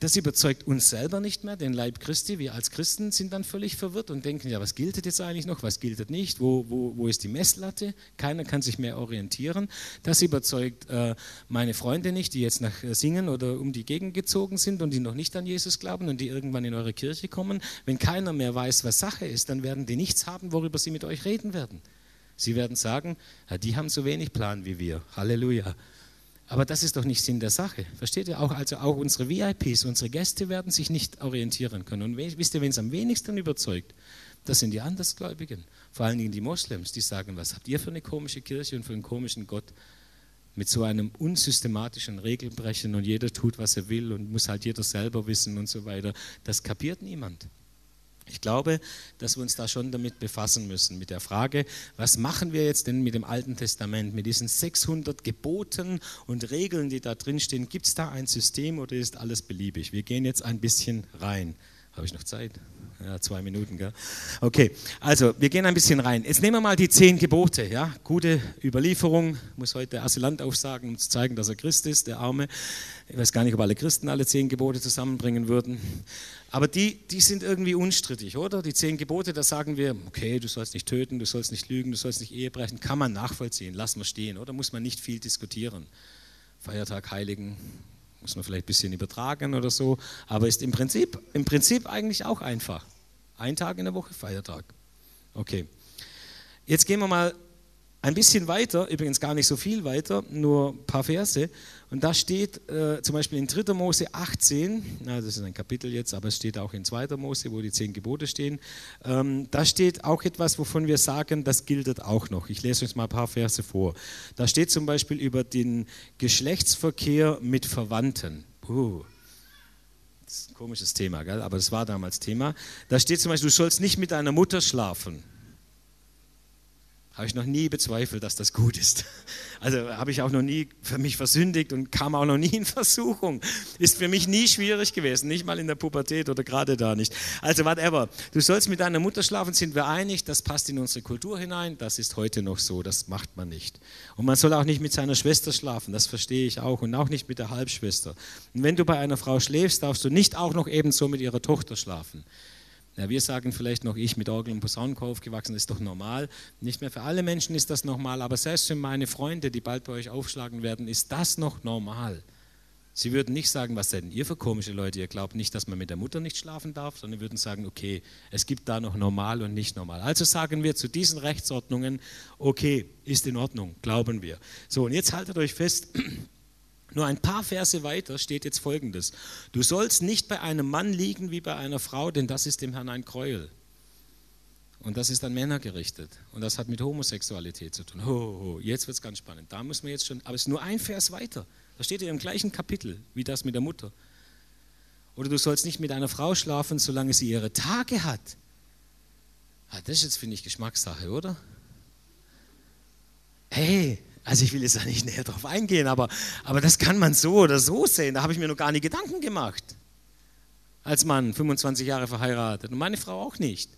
Das überzeugt uns selber nicht mehr, den Leib Christi. Wir als Christen sind dann völlig verwirrt und denken, ja, was gilt jetzt eigentlich noch, was gilt nicht, wo, wo, wo ist die Messlatte? Keiner kann sich mehr orientieren. Das überzeugt äh, meine Freunde nicht, die jetzt nach äh, Singen oder um die Gegend gezogen sind und die noch nicht an Jesus glauben und die irgendwann in eure Kirche kommen. Wenn keiner mehr weiß, was Sache ist, dann werden die nichts haben, worüber sie mit euch reden werden. Sie werden sagen, ja, die haben so wenig Plan wie wir. Halleluja. Aber das ist doch nicht Sinn der Sache. Versteht ihr auch? Also auch unsere VIPs, unsere Gäste werden sich nicht orientieren können. Und wisst ihr, wen es am wenigsten überzeugt? Das sind die Andersgläubigen. Vor allen Dingen die Moslems, die sagen, was habt ihr für eine komische Kirche und für einen komischen Gott? Mit so einem unsystematischen Regelbrechen und jeder tut, was er will und muss halt jeder selber wissen und so weiter. Das kapiert niemand. Ich glaube, dass wir uns da schon damit befassen müssen, mit der Frage, was machen wir jetzt denn mit dem Alten Testament, mit diesen 600 Geboten und Regeln, die da drin stehen? Gibt es da ein System oder ist alles beliebig? Wir gehen jetzt ein bisschen rein. Habe ich noch Zeit? Ja, zwei Minuten, gell? Okay, also wir gehen ein bisschen rein. Jetzt nehmen wir mal die zehn Gebote, ja? Gute Überlieferung, muss heute Asylant aufsagen, um zu zeigen, dass er Christ ist, der Arme. Ich weiß gar nicht, ob alle Christen alle zehn Gebote zusammenbringen würden. Aber die, die sind irgendwie unstrittig, oder? Die zehn Gebote, da sagen wir, okay, du sollst nicht töten, du sollst nicht lügen, du sollst nicht Ehe brechen, kann man nachvollziehen, lassen wir stehen, oder? Muss man nicht viel diskutieren. Feiertag, Heiligen, muss man vielleicht ein bisschen übertragen oder so, aber ist im Prinzip, im Prinzip eigentlich auch einfach. Ein Tag in der Woche, Feiertag. Okay. Jetzt gehen wir mal ein bisschen weiter, übrigens gar nicht so viel weiter, nur ein paar Verse. Und da steht äh, zum Beispiel in 3. Mose 18, na, das ist ein Kapitel jetzt, aber es steht auch in 2. Mose, wo die zehn Gebote stehen. Ähm, da steht auch etwas, wovon wir sagen, das gilt auch noch. Ich lese euch mal ein paar Verse vor. Da steht zum Beispiel über den Geschlechtsverkehr mit Verwandten. Puh. Das ist ein komisches Thema, gell? aber das war damals Thema. Da steht zum Beispiel, du sollst nicht mit deiner Mutter schlafen. Habe ich noch nie bezweifelt, dass das gut ist. Also habe ich auch noch nie für mich versündigt und kam auch noch nie in Versuchung. Ist für mich nie schwierig gewesen, nicht mal in der Pubertät oder gerade da nicht. Also whatever. Du sollst mit deiner Mutter schlafen, sind wir einig, das passt in unsere Kultur hinein, das ist heute noch so, das macht man nicht. Und man soll auch nicht mit seiner Schwester schlafen, das verstehe ich auch und auch nicht mit der Halbschwester. Und wenn du bei einer Frau schläfst, darfst du nicht auch noch ebenso mit ihrer Tochter schlafen. Ja, wir sagen vielleicht noch, ich mit Orgel und Posaunenchor aufgewachsen, ist doch normal. Nicht mehr für alle Menschen ist das normal, aber selbst für meine Freunde, die bald bei euch aufschlagen werden, ist das noch normal. Sie würden nicht sagen, was seid denn ihr für komische Leute? Ihr glaubt nicht, dass man mit der Mutter nicht schlafen darf, sondern würden sagen, okay, es gibt da noch normal und nicht normal. Also sagen wir zu diesen Rechtsordnungen, okay, ist in Ordnung, glauben wir. So, und jetzt haltet euch fest, *clears throat* nur ein paar Verse weiter steht jetzt folgendes. Du sollst nicht bei einem Mann liegen wie bei einer Frau, denn das ist dem Herrn ein Gräuel. Und das ist an Männer gerichtet. Und das hat mit Homosexualität zu tun. Ho, jetzt wird es ganz spannend. Da muss man jetzt schon, aber es ist nur ein Vers weiter. Da steht ja im gleichen Kapitel wie das mit der Mutter. Oder du sollst nicht mit einer Frau schlafen, solange sie ihre Tage hat. Ah, das ist jetzt, finde ich, Geschmackssache, oder? Hey, also ich will jetzt da nicht näher drauf eingehen, aber, aber das kann man so oder so sehen. Da habe ich mir noch gar nicht Gedanken gemacht. Als Mann, 25 Jahre verheiratet. Und meine Frau auch nicht.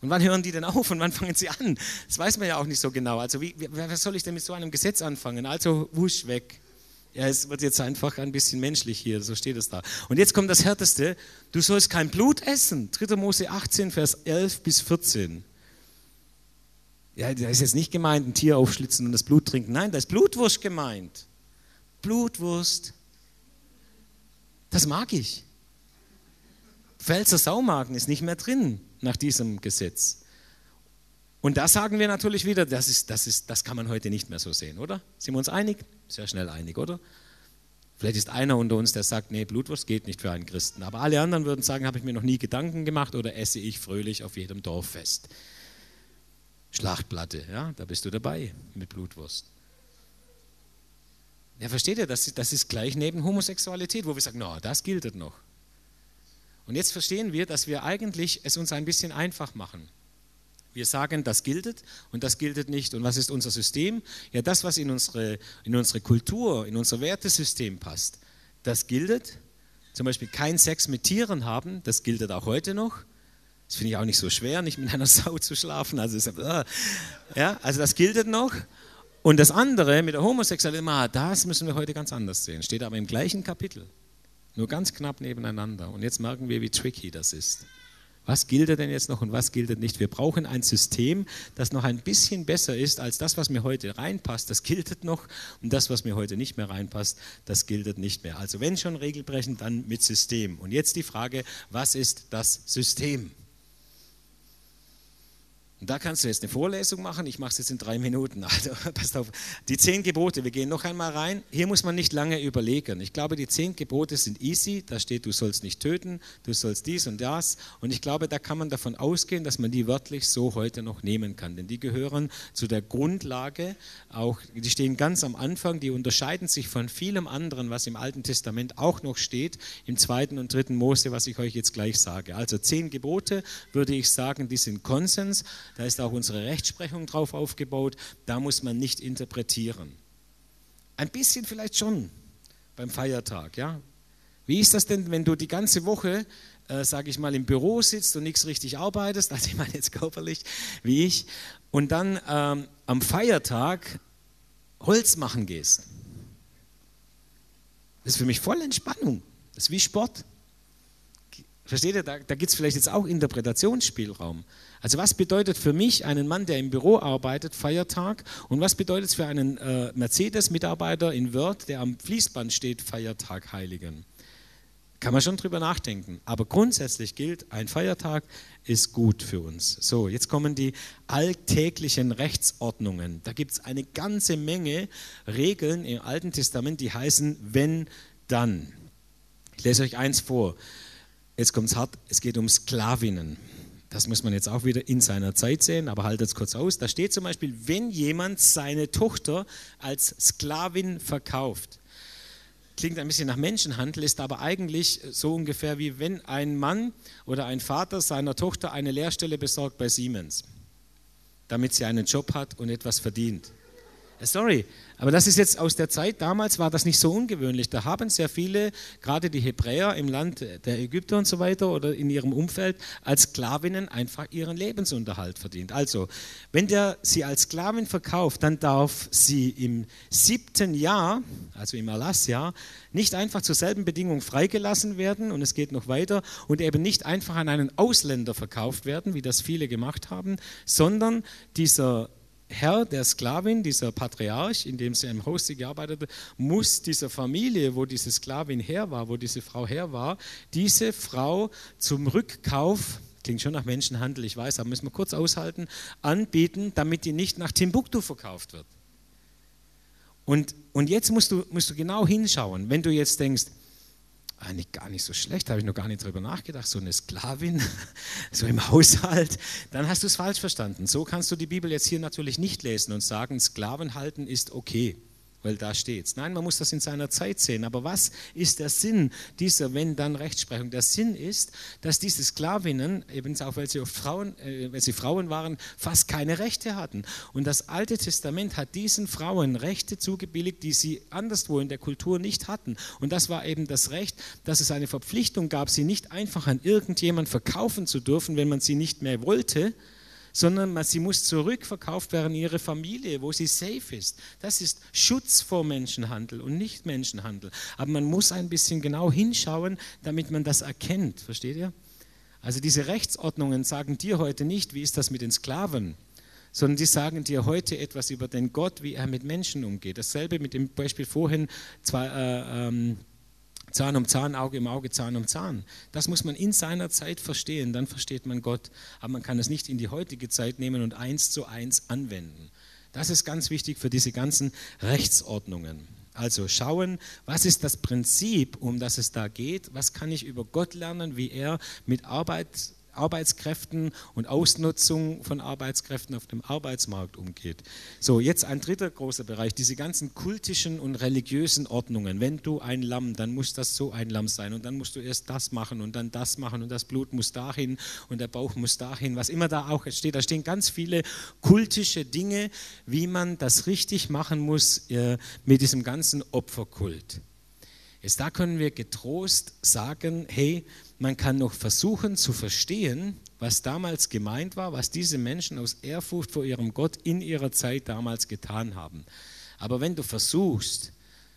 Und wann hören die denn auf und wann fangen sie an? Das weiß man ja auch nicht so genau. Also wie, wie, was soll ich denn mit so einem Gesetz anfangen? Also wusch weg. Ja, es wird jetzt einfach ein bisschen menschlich hier, so steht es da. Und jetzt kommt das Härteste, du sollst kein Blut essen. 3. Mose 18, Vers 11 bis 14. Ja, da ist jetzt nicht gemeint, ein Tier aufschlitzen und das Blut trinken. Nein, da ist Blutwurst gemeint. Blutwurst. Das mag ich. Pfälzer Saumagen ist nicht mehr drin nach diesem Gesetz. Und da sagen wir natürlich wieder, das, ist, das, ist, das kann man heute nicht mehr so sehen, oder? Sind wir uns einig? Sehr schnell einig, oder? Vielleicht ist einer unter uns, der sagt, nee, Blutwurst geht nicht für einen Christen. Aber alle anderen würden sagen, habe ich mir noch nie Gedanken gemacht oder esse ich fröhlich auf jedem Dorffest. Schlachtplatte, ja, da bist du dabei mit Blutwurst. Ja, versteht ihr, das, das ist gleich neben Homosexualität, wo wir sagen, no, das gilt noch. Und jetzt verstehen wir, dass wir eigentlich es uns ein bisschen einfach machen. Wir sagen, das giltet und das giltet nicht. Und was ist unser System? Ja, das, was in unsere, in unsere Kultur, in unser Wertesystem passt, das giltet. Zum Beispiel kein Sex mit Tieren haben, das giltet auch heute noch. Das finde ich auch nicht so schwer, nicht mit einer *laughs* Sau zu schlafen. Also, ist, äh, ja, also das giltet noch. Und das andere mit der Homosexualität, das müssen wir heute ganz anders sehen. Steht aber im gleichen Kapitel. Nur ganz knapp nebeneinander. Und jetzt merken wir, wie tricky das ist. Was gilt denn jetzt noch und was gilt nicht? Wir brauchen ein System, das noch ein bisschen besser ist als das, was mir heute reinpasst. Das gilt noch und das, was mir heute nicht mehr reinpasst, das gilt nicht mehr. Also wenn schon regelbrechend, dann mit System. Und jetzt die Frage, was ist das System? Und da kannst du jetzt eine Vorlesung machen. Ich mache es jetzt in drei Minuten. *laughs* Also passt auf. Die zehn Gebote, wir gehen noch einmal rein. Hier muss man nicht lange überlegen. Ich glaube, die zehn Gebote sind easy. Da steht, du sollst nicht töten, du sollst dies und das. Und ich glaube, da kann man davon ausgehen, dass man die wörtlich so heute noch nehmen kann. Denn die gehören zu der Grundlage. Auch, die stehen ganz am Anfang. Die unterscheiden sich von vielem anderen, was im Alten Testament auch noch steht, im zweiten und dritten Mose, was ich euch jetzt gleich sage. Also zehn Gebote, würde ich sagen, die sind Konsens da ist auch unsere Rechtsprechung drauf aufgebaut, da muss man nicht interpretieren. Ein bisschen vielleicht schon beim Feiertag, ja. Wie ist das denn, wenn du die ganze Woche, äh, sage ich mal, im Büro sitzt und nichts richtig arbeitest, *laughs* also ich meine jetzt körperlich, wie ich, und dann ähm, am Feiertag Holz machen gehst? Das ist für mich voll Entspannung. Das ist wie Sport. Versteht ihr, da, da gibt es vielleicht jetzt auch Interpretationsspielraum. Also was bedeutet für mich einen Mann, der im Büro arbeitet, Feiertag? Und was bedeutet es für einen äh, Mercedes-Mitarbeiter in Wörth, der am Fließband steht, Feiertag heiligen? Kann man schon drüber nachdenken. Aber grundsätzlich gilt, ein Feiertag ist gut für uns. So, jetzt kommen die alltäglichen Rechtsordnungen. Da gibt es eine ganze Menge Regeln im Alten Testament, die heißen wenn, dann. Ich lese euch eins vor. Jetzt kommt es hart, es geht um Sklavinnen. Das muss man jetzt auch wieder in seiner Zeit sehen, aber haltet es kurz aus. Da steht zum Beispiel, wenn jemand seine Tochter als Sklavin verkauft. Klingt ein bisschen nach Menschenhandel, ist aber eigentlich so ungefähr wie wenn ein Mann oder ein Vater seiner Tochter eine Lehrstelle besorgt bei Siemens, damit sie einen Job hat und etwas verdient. Äh, sorry, aber das ist jetzt aus der Zeit, damals war das nicht so ungewöhnlich. Da haben sehr viele, gerade die Hebräer im Land der Ägypter und so weiter oder in ihrem Umfeld, als Sklavinnen einfach ihren Lebensunterhalt verdient. Also, wenn der sie als Sklavin verkauft, dann darf sie im siebten Jahr, also im Erlassjahr, nicht einfach zur selben Bedingung freigelassen werden und es geht noch weiter und eben nicht einfach an einen Ausländer verkauft werden, wie das viele gemacht haben, sondern dieser Herr der Sklavin, dieser Patriarch, in dem sie im Haus gearbeitet hat, muss dieser Familie, wo diese Sklavin her war, wo diese Frau her war, diese Frau zum Rückkauf, klingt schon nach Menschenhandel, ich weiß, aber müssen wir kurz aushalten, anbieten, damit die nicht nach Timbuktu verkauft wird. Und, und jetzt musst du, musst du genau hinschauen, wenn du jetzt denkst, eigentlich gar nicht so schlecht, habe ich noch gar nicht drüber nachgedacht, so eine Sklavin, *laughs* so im Haushalt, dann hast du es falsch verstanden. So kannst du die Bibel jetzt hier natürlich nicht lesen und sagen, Sklaven halten ist okay weil da steht's. Nein, man muss das in seiner Zeit sehen. Aber was ist der Sinn dieser Wenn-Dann-Rechtsprechung? Der Sinn ist, dass diese Sklavinnen, eben auch weil sie, Frauen, äh, weil sie Frauen waren, fast keine Rechte hatten. Und das Alte Testament hat diesen Frauen Rechte zugebilligt, die sie anderswo in der Kultur nicht hatten. Und das war eben das Recht, dass es eine Verpflichtung gab, sie nicht einfach an irgendjemand verkaufen zu dürfen, wenn man sie nicht mehr wollte, sondern sie muss zurückverkauft werden in ihre Familie, wo sie safe ist. Das ist Schutz vor Menschenhandel und nicht Menschenhandel. Aber man muss ein bisschen genau hinschauen, damit man das erkennt. Versteht ihr? Also diese Rechtsordnungen sagen dir heute nicht, wie ist das mit den Sklaven, sondern die sagen dir heute etwas über den Gott, wie er mit Menschen umgeht. Dasselbe mit dem Beispiel vorhin, zwar, äh, ähm, Zahn um Zahn, Auge um Auge, Zahn um Zahn. Das muss man in seiner Zeit verstehen, dann versteht man Gott. Aber man kann es nicht in die heutige Zeit nehmen und eins zu eins anwenden. Das ist ganz wichtig für diese ganzen Rechtsordnungen. Also schauen, was ist das Prinzip, um das es da geht, was kann ich über Gott lernen, wie er mit Arbeit Arbeitskräften und Ausnutzung von Arbeitskräften auf dem Arbeitsmarkt umgeht. So, jetzt ein dritter großer Bereich, diese ganzen kultischen und religiösen Ordnungen. Wenn du ein Lamm, dann muss das so ein Lamm sein und dann musst du erst das machen und dann das machen und das Blut muss dahin und der Bauch muss dahin, was immer da auch steht. Da stehen ganz viele kultische Dinge, wie man das richtig machen muss äh, mit diesem ganzen Opferkult. Jetzt da können wir getrost sagen, hey, man kann noch versuchen zu verstehen, was damals gemeint war, was diese Menschen aus Ehrfurcht vor ihrem Gott in ihrer Zeit damals getan haben. Aber wenn du versuchst,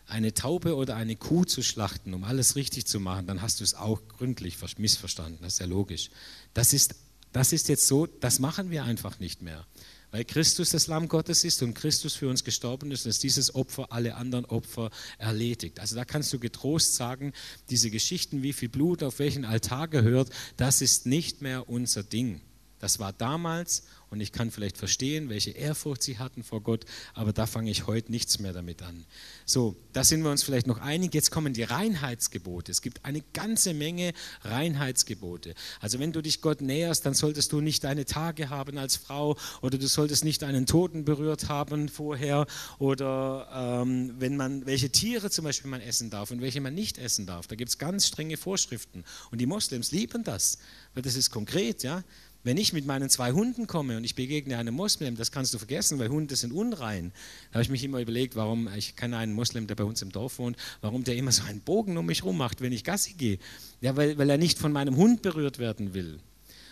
eine Taube oder eine Kuh zu schlachten, um alles richtig zu machen, dann hast du es auch gründlich missverstanden. Das ist ja logisch. Das ist, das ist jetzt so, das machen wir einfach nicht mehr weil Christus das Lamm Gottes ist und Christus für uns gestorben ist, dass dieses Opfer alle anderen Opfer erledigt. Also da kannst du getrost sagen, diese Geschichten, wie viel Blut auf welchen Altar gehört, das ist nicht mehr unser Ding. Das war damals und ich kann vielleicht verstehen, welche Ehrfurcht sie hatten vor Gott, aber da fange ich heute nichts mehr damit an. So, da sind wir uns vielleicht noch einig. Jetzt kommen die Reinheitsgebote. Es gibt eine ganze Menge Reinheitsgebote. Also wenn du dich Gott näherst, dann solltest du nicht deine Tage haben als Frau oder du solltest nicht einen Toten berührt haben vorher oder ähm, wenn man, welche Tiere zum Beispiel man essen darf und welche man nicht essen darf. Da gibt es ganz strenge Vorschriften und die Moslems lieben das, weil das ist konkret, ja. Wenn ich mit meinen zwei Hunden komme und ich begegne einem Moslem, das kannst du vergessen, weil Hunde sind unrein. Da habe ich mich immer überlegt, warum, ich kenne einen Moslem, der bei uns im Dorf wohnt, warum der immer so einen Bogen um mich rum macht, wenn ich Gassi gehe. Ja, weil, weil er nicht von meinem Hund berührt werden will.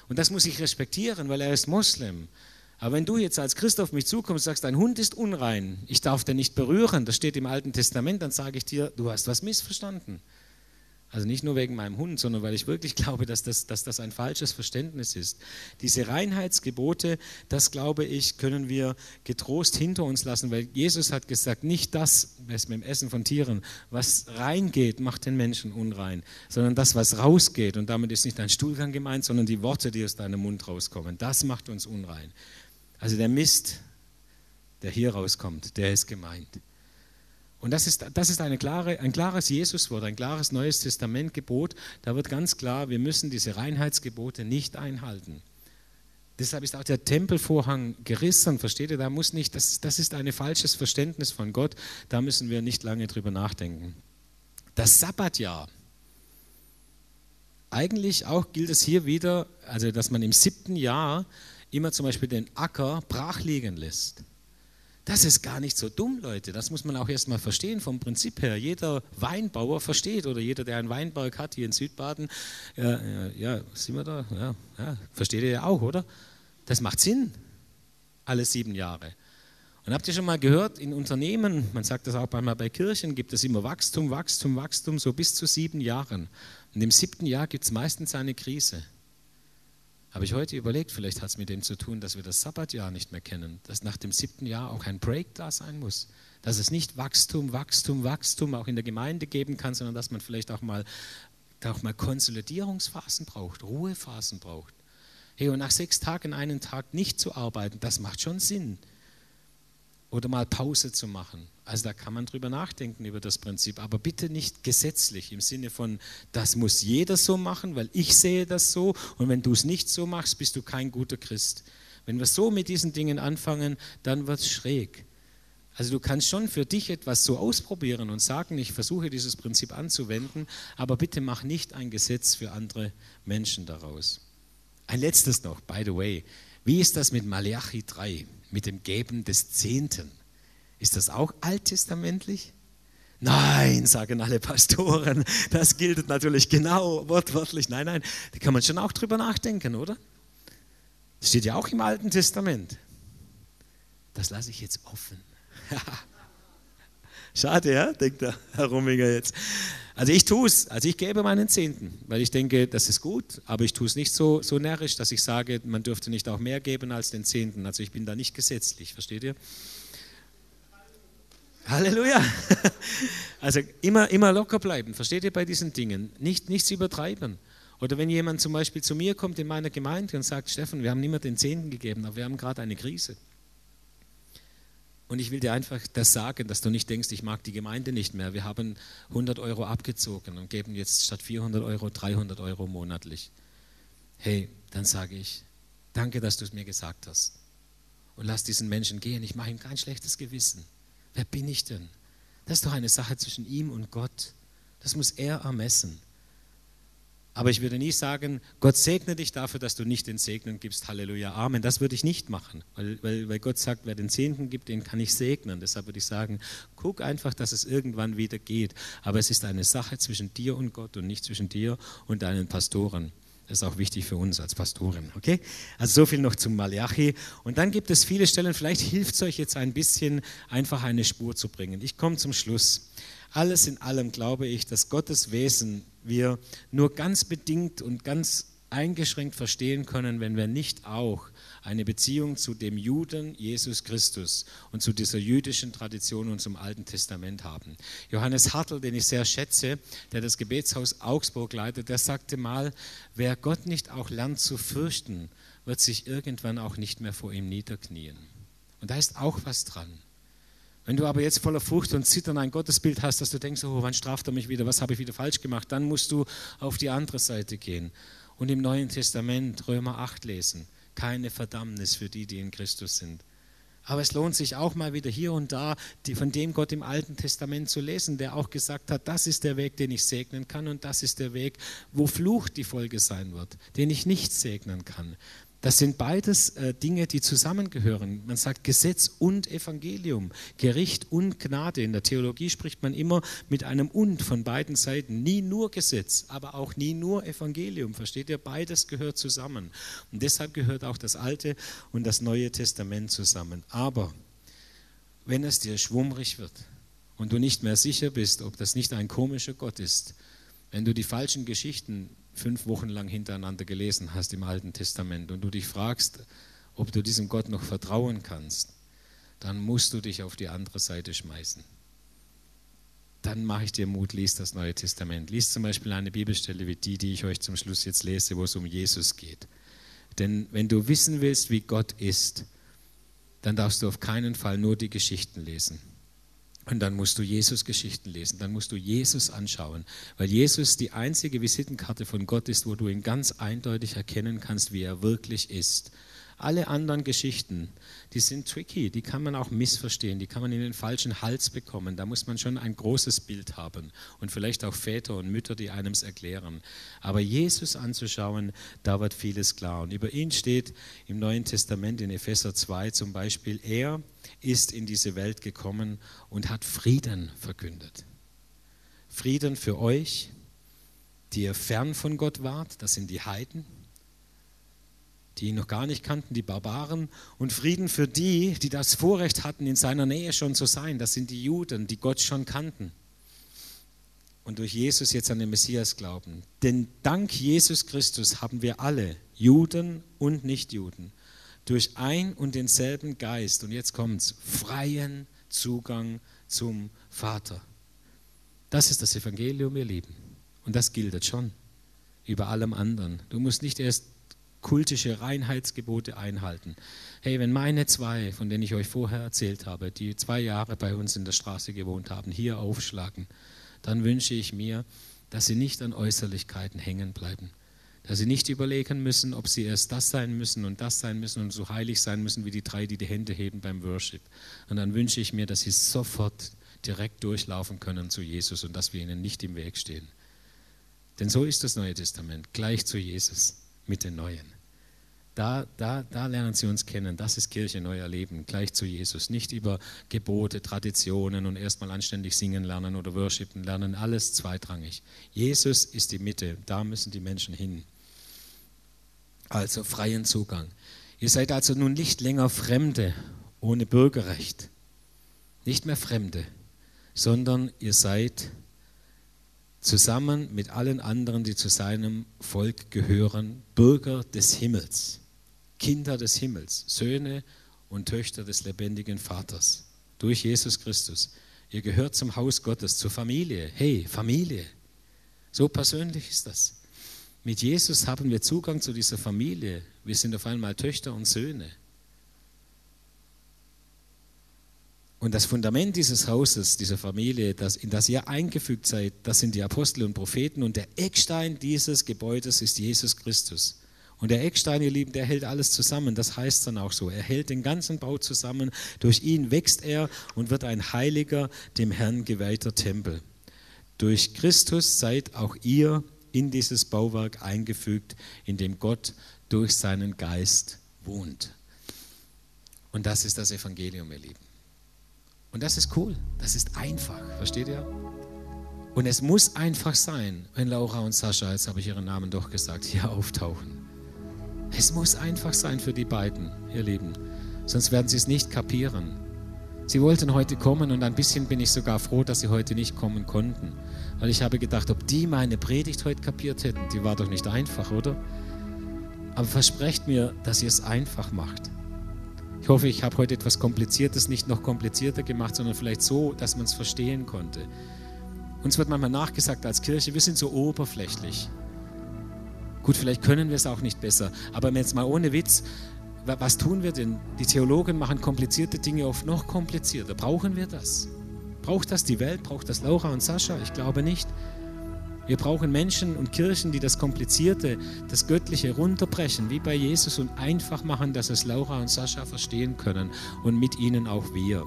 Und das muss ich respektieren, weil er ist Moslem. Aber wenn du jetzt als Christ auf mich zukommst und sagst, dein Hund ist unrein, ich darf den nicht berühren, das steht im Alten Testament, dann sage ich dir, du hast was missverstanden. Also nicht nur wegen meinem Hund, sondern weil ich wirklich glaube, dass das, dass das ein falsches Verständnis ist. Diese Reinheitsgebote, das glaube ich, können wir getrost hinter uns lassen, weil Jesus hat gesagt, nicht das, was mit dem Essen von Tieren, was reingeht, macht den Menschen unrein, sondern das, was rausgeht. Und damit ist nicht ein Stuhlgang gemeint, sondern die Worte, die aus deinem Mund rauskommen. Das macht uns unrein. Also der Mist, der hier rauskommt, der ist gemeint. Und das ist, das ist eine klare, ein klares Jesuswort, ein klares Neues Testamentgebot. Da wird ganz klar, wir müssen diese Reinheitsgebote nicht einhalten. Deshalb ist auch der Tempelvorhang gerissen, versteht ihr? Da muss nicht, das, das ist ein falsches Verständnis von Gott, da müssen wir nicht lange drüber nachdenken. Das Sabbatjahr. Eigentlich auch gilt es hier wieder, also dass man im siebten Jahr immer zum Beispiel den Acker brach liegen lässt. Das ist gar nicht so dumm, Leute. Das muss man auch erstmal verstehen vom Prinzip her. Jeder Weinbauer versteht oder jeder, der einen Weinberg hat hier in Südbaden, ja, ja, ja sind wir da? Ja, ja, versteht ihr ja auch, oder? Das macht Sinn, alle sieben Jahre. Und habt ihr schon mal gehört, in Unternehmen, man sagt das auch einmal bei Kirchen, gibt es immer Wachstum, Wachstum, Wachstum, so bis zu sieben Jahren. Und im siebten Jahr gibt es meistens eine Krise. Habe ich heute überlegt, vielleicht hat es mit dem zu tun, dass wir das Sabbatjahr nicht mehr kennen, dass nach dem siebten Jahr auch ein Break da sein muss, dass es nicht Wachstum, Wachstum, Wachstum auch in der Gemeinde geben kann, sondern dass man vielleicht auch mal, auch mal Konsolidierungsphasen braucht, Ruhephasen braucht. Hey, und nach sechs Tagen einen Tag nicht zu arbeiten, das macht schon Sinn. Oder mal Pause zu machen. Also da kann man drüber nachdenken über das Prinzip, aber bitte nicht gesetzlich im Sinne von, das muss jeder so machen, weil ich sehe das so und wenn du es nicht so machst, bist du kein guter Christ. Wenn wir so mit diesen Dingen anfangen, dann wird es schräg. Also du kannst schon für dich etwas so ausprobieren und sagen, ich versuche dieses Prinzip anzuwenden, aber bitte mach nicht ein Gesetz für andere Menschen daraus. Ein letztes noch, by the way. Wie ist das mit Malachi 3, mit dem Geben des Zehnten? Ist das auch alttestamentlich? Nein, sagen alle Pastoren, das gilt natürlich genau, wortwörtlich. Nein, nein, da kann man schon auch drüber nachdenken, oder? Das steht ja auch im Alten Testament. Das lasse ich jetzt offen. *laughs* Schade, ja, denkt der Herr Rummiger jetzt. Also ich tue es, also ich gebe meinen Zehnten, weil ich denke, das ist gut, aber ich tue es nicht so, so närrisch, dass ich sage, man dürfte nicht auch mehr geben als den Zehnten. Also ich bin da nicht gesetzlich, versteht ihr? Halleluja. *laughs* Also immer, immer locker bleiben, versteht ihr bei diesen Dingen? Nicht, nichts übertreiben. Oder wenn jemand zum Beispiel zu mir kommt in meiner Gemeinde und sagt, Steffen, wir haben niemand den Zehnten gegeben, aber wir haben gerade eine Krise. Und ich will dir einfach das sagen, dass du nicht denkst, ich mag die Gemeinde nicht mehr. Wir haben 100 Euro abgezogen und geben jetzt statt 400 Euro 300 Euro monatlich. Hey, dann sage ich, danke, dass du es mir gesagt hast. Und lass diesen Menschen gehen. Ich mache ihm kein schlechtes Gewissen. Wer bin ich denn? Das ist doch eine Sache zwischen ihm und Gott. Das muss er ermessen. Aber ich würde nie sagen, Gott segne dich dafür, dass du nicht den Segnen gibst. Halleluja, Amen. Das würde ich nicht machen, weil, weil, weil Gott sagt, wer den Zehnten gibt, den kann ich segnen. Deshalb würde ich sagen, guck einfach, dass es irgendwann wieder geht. Aber es ist eine Sache zwischen dir und Gott und nicht zwischen dir und deinen Pastoren. Das ist auch wichtig für uns als Pastoren. Okay? Also so viel noch zum Malachi. Und dann gibt es viele Stellen, vielleicht hilft es euch jetzt ein bisschen, einfach eine Spur zu bringen. Ich komme zum Schluss. Alles in allem glaube ich, dass Gottes Wesen wir nur ganz bedingt und ganz eingeschränkt verstehen können, wenn wir nicht auch eine Beziehung zu dem Juden Jesus Christus und zu dieser jüdischen Tradition und zum Alten Testament haben. Johannes Hartl, den ich sehr schätze, der das Gebetshaus Augsburg leitet, der sagte mal, wer Gott nicht auch lernt zu fürchten, wird sich irgendwann auch nicht mehr vor ihm niederknien. Und da ist auch was dran. Wenn du aber jetzt voller Furcht und Zittern ein Gottesbild hast, dass du denkst, oh, wann straft er mich wieder, was habe ich wieder falsch gemacht, dann musst du auf die andere Seite gehen und im Neuen Testament Römer 8 lesen. Keine Verdammnis für die, die in Christus sind. Aber es lohnt sich auch mal wieder hier und da die, von dem Gott im Alten Testament zu lesen, der auch gesagt hat, das ist der Weg, den ich segnen kann und das ist der Weg, wo Fluch die Folge sein wird, den ich nicht segnen kann. Das sind beides äh, Dinge, die zusammengehören. Man sagt Gesetz und Evangelium, Gericht und Gnade. In der Theologie spricht man immer mit einem und von beiden Seiten. Nie nur Gesetz, aber auch nie nur Evangelium. Versteht ihr? Beides gehört zusammen. Und deshalb gehört auch das Alte und das Neue Testament zusammen. Aber wenn es dir schwummrig wird und du nicht mehr sicher bist, ob das nicht ein komischer Gott ist, wenn du die falschen Geschichten fünf Wochen lang hintereinander gelesen hast im Alten Testament und du dich fragst, ob du diesem Gott noch vertrauen kannst, dann musst du dich auf die andere Seite schmeißen. Dann mache ich dir Mut, lies das Neue Testament. Lies zum Beispiel eine Bibelstelle wie die, die ich euch zum Schluss jetzt lese, wo es um Jesus geht. Denn wenn du wissen willst, wie Gott ist, dann darfst du auf keinen Fall nur die Geschichten lesen und dann musst du Jesus-Geschichten lesen, dann musst du Jesus anschauen, weil Jesus die einzige Visitenkarte von Gott ist, wo du ihn ganz eindeutig erkennen kannst, wie er wirklich ist. Alle anderen Geschichten, die sind tricky, die kann man auch missverstehen, die kann man in den falschen Hals bekommen. Da muss man schon ein großes Bild haben und vielleicht auch Väter und Mütter, die einem es erklären. Aber Jesus anzuschauen, da wird vieles klar. Und über ihn steht im Neuen Testament in Epheser 2 zum Beispiel, er ist in diese Welt gekommen und hat Frieden verkündet. Frieden für euch, die ihr fern von Gott wart, das sind die Heiden die ihn noch gar nicht kannten, die Barbaren, und Frieden für die, die das Vorrecht hatten, in seiner Nähe schon zu sein. Das sind die Juden, die Gott schon kannten und durch Jesus jetzt an den Messias glauben. Denn dank Jesus Christus haben wir alle, Juden und Nichtjuden, durch ein und denselben Geist, und jetzt kommt's, freien Zugang zum Vater. Das ist das Evangelium, ihr Lieben. Und das gilt jetzt schon über allem anderen. Du musst nicht erst kultische Reinheitsgebote einhalten. Hey, wenn meine zwei, von denen ich euch vorher erzählt habe, die zwei Jahre bei uns in der Straße gewohnt haben, hier aufschlagen, dann wünsche ich mir, dass sie nicht an Äußerlichkeiten hängen bleiben. Dass sie nicht überlegen müssen, ob sie erst das sein müssen und das sein müssen und so heilig sein müssen wie die drei, die die Hände heben beim Worship. Und dann wünsche ich mir, dass sie sofort direkt durchlaufen können zu Jesus und dass wir ihnen nicht im Weg stehen. Denn so ist das Neue Testament, gleich zu Jesus mit den Neuen. Da, da, da lernen sie uns kennen. Das ist Kirche neu erleben, gleich zu Jesus. Nicht über Gebote, Traditionen und erstmal anständig singen lernen oder worshipen lernen. Alles zweitrangig. Jesus ist die Mitte. Da müssen die Menschen hin. Also freien Zugang. Ihr seid also nun nicht länger Fremde ohne Bürgerrecht, nicht mehr Fremde, sondern ihr seid zusammen mit allen anderen, die zu seinem Volk gehören, Bürger des Himmels, Kinder des Himmels, Söhne und Töchter des lebendigen Vaters durch Jesus Christus. Ihr gehört zum Haus Gottes, zur Familie. Hey, Familie. So persönlich ist das. Mit Jesus haben wir Zugang zu dieser Familie. Wir sind auf einmal Töchter und Söhne. Und das Fundament dieses Hauses, dieser Familie, das, in das ihr eingefügt seid, das sind die Apostel und Propheten. Und der Eckstein dieses Gebäudes ist Jesus Christus. Und der Eckstein, ihr Lieben, der hält alles zusammen. Das heißt dann auch so. Er hält den ganzen Bau zusammen. Durch ihn wächst er und wird ein heiliger, dem Herrn geweihter Tempel. Durch Christus seid auch ihr in dieses Bauwerk eingefügt, in dem Gott durch seinen Geist wohnt. Und das ist das Evangelium, ihr Lieben. Und das ist cool, das ist einfach, versteht ihr? Und es muss einfach sein, wenn Laura und Sascha, jetzt habe ich ihren Namen doch gesagt, hier auftauchen. Es muss einfach sein für die beiden, ihr Lieben. Sonst werden sie es nicht kapieren. Sie wollten heute kommen und ein bisschen bin ich sogar froh, dass sie heute nicht kommen konnten. Weil ich habe gedacht, ob die meine Predigt heute kapiert hätten, die war doch nicht einfach, oder? Aber versprecht mir, dass ihr es einfach macht. Ich hoffe, ich habe heute etwas Kompliziertes nicht noch komplizierter gemacht, sondern vielleicht so, dass man es verstehen konnte. Uns wird manchmal nachgesagt als Kirche, wir sind so oberflächlich. Gut, vielleicht können wir es auch nicht besser, aber jetzt mal ohne Witz, was tun wir denn? Die Theologen machen komplizierte Dinge oft noch komplizierter. Brauchen wir das? Braucht das die Welt? Braucht das Laura und Sascha? Ich glaube nicht. Wir brauchen Menschen und Kirchen, die das Komplizierte, das Göttliche runterbrechen, wie bei Jesus und einfach machen, dass es Laura und Sascha verstehen können und mit ihnen auch wir.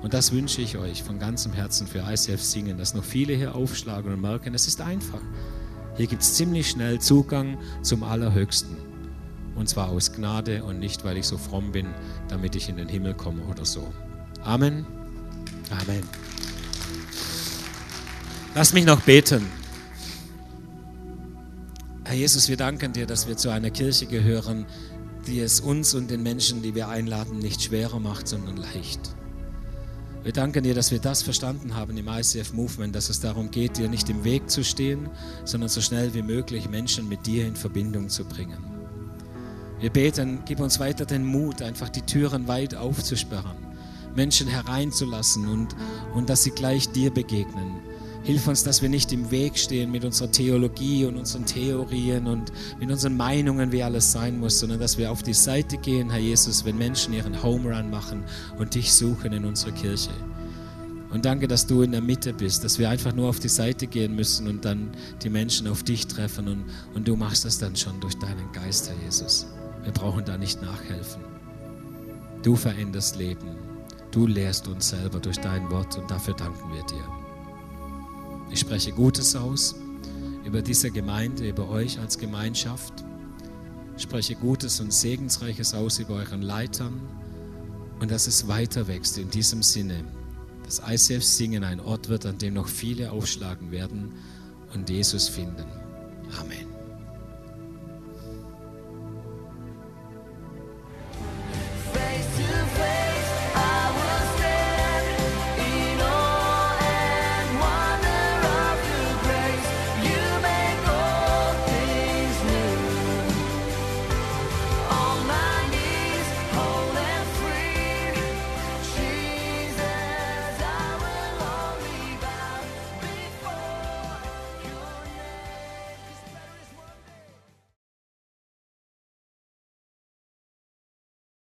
Und das wünsche ich euch von ganzem Herzen für ICF Singen, dass noch viele hier aufschlagen und merken, es ist einfach. Hier gibt es ziemlich schnell Zugang zum Allerhöchsten. Und zwar aus Gnade und nicht, weil ich so fromm bin, damit ich in den Himmel komme oder so. Amen. Amen. Lass mich noch beten. Herr Jesus, wir danken dir, dass wir zu einer Kirche gehören, die es uns und den Menschen, die wir einladen, nicht schwerer macht, sondern leicht. Wir danken dir, dass wir das verstanden haben im ICF Movement, dass es darum geht, dir nicht im Weg zu stehen, sondern so schnell wie möglich Menschen mit dir in Verbindung zu bringen. Wir beten, gib uns weiter den Mut, einfach die Türen weit aufzusperren, Menschen hereinzulassen und, und dass sie gleich dir begegnen. Hilf uns, dass wir nicht im Weg stehen mit unserer Theologie und unseren Theorien und mit unseren Meinungen, wie alles sein muss, sondern dass wir auf die Seite gehen, Herr Jesus, wenn Menschen ihren Home Run machen und dich suchen in unserer Kirche. Und danke, dass du in der Mitte bist, dass wir einfach nur auf die Seite gehen müssen und dann die Menschen auf dich treffen und, und du machst das dann schon durch deinen Geist, Herr Jesus. Wir brauchen da nicht nachhelfen. Du veränderst Leben. Du lehrst uns selber durch dein Wort und dafür danken wir dir. Ich spreche Gutes aus über diese Gemeinde, über euch als Gemeinschaft. Ich spreche Gutes und Segensreiches aus über euren Leitern und dass es weiter wächst in diesem Sinne, dass ICF Singen ein Ort wird, an dem noch viele aufschlagen werden und Jesus finden.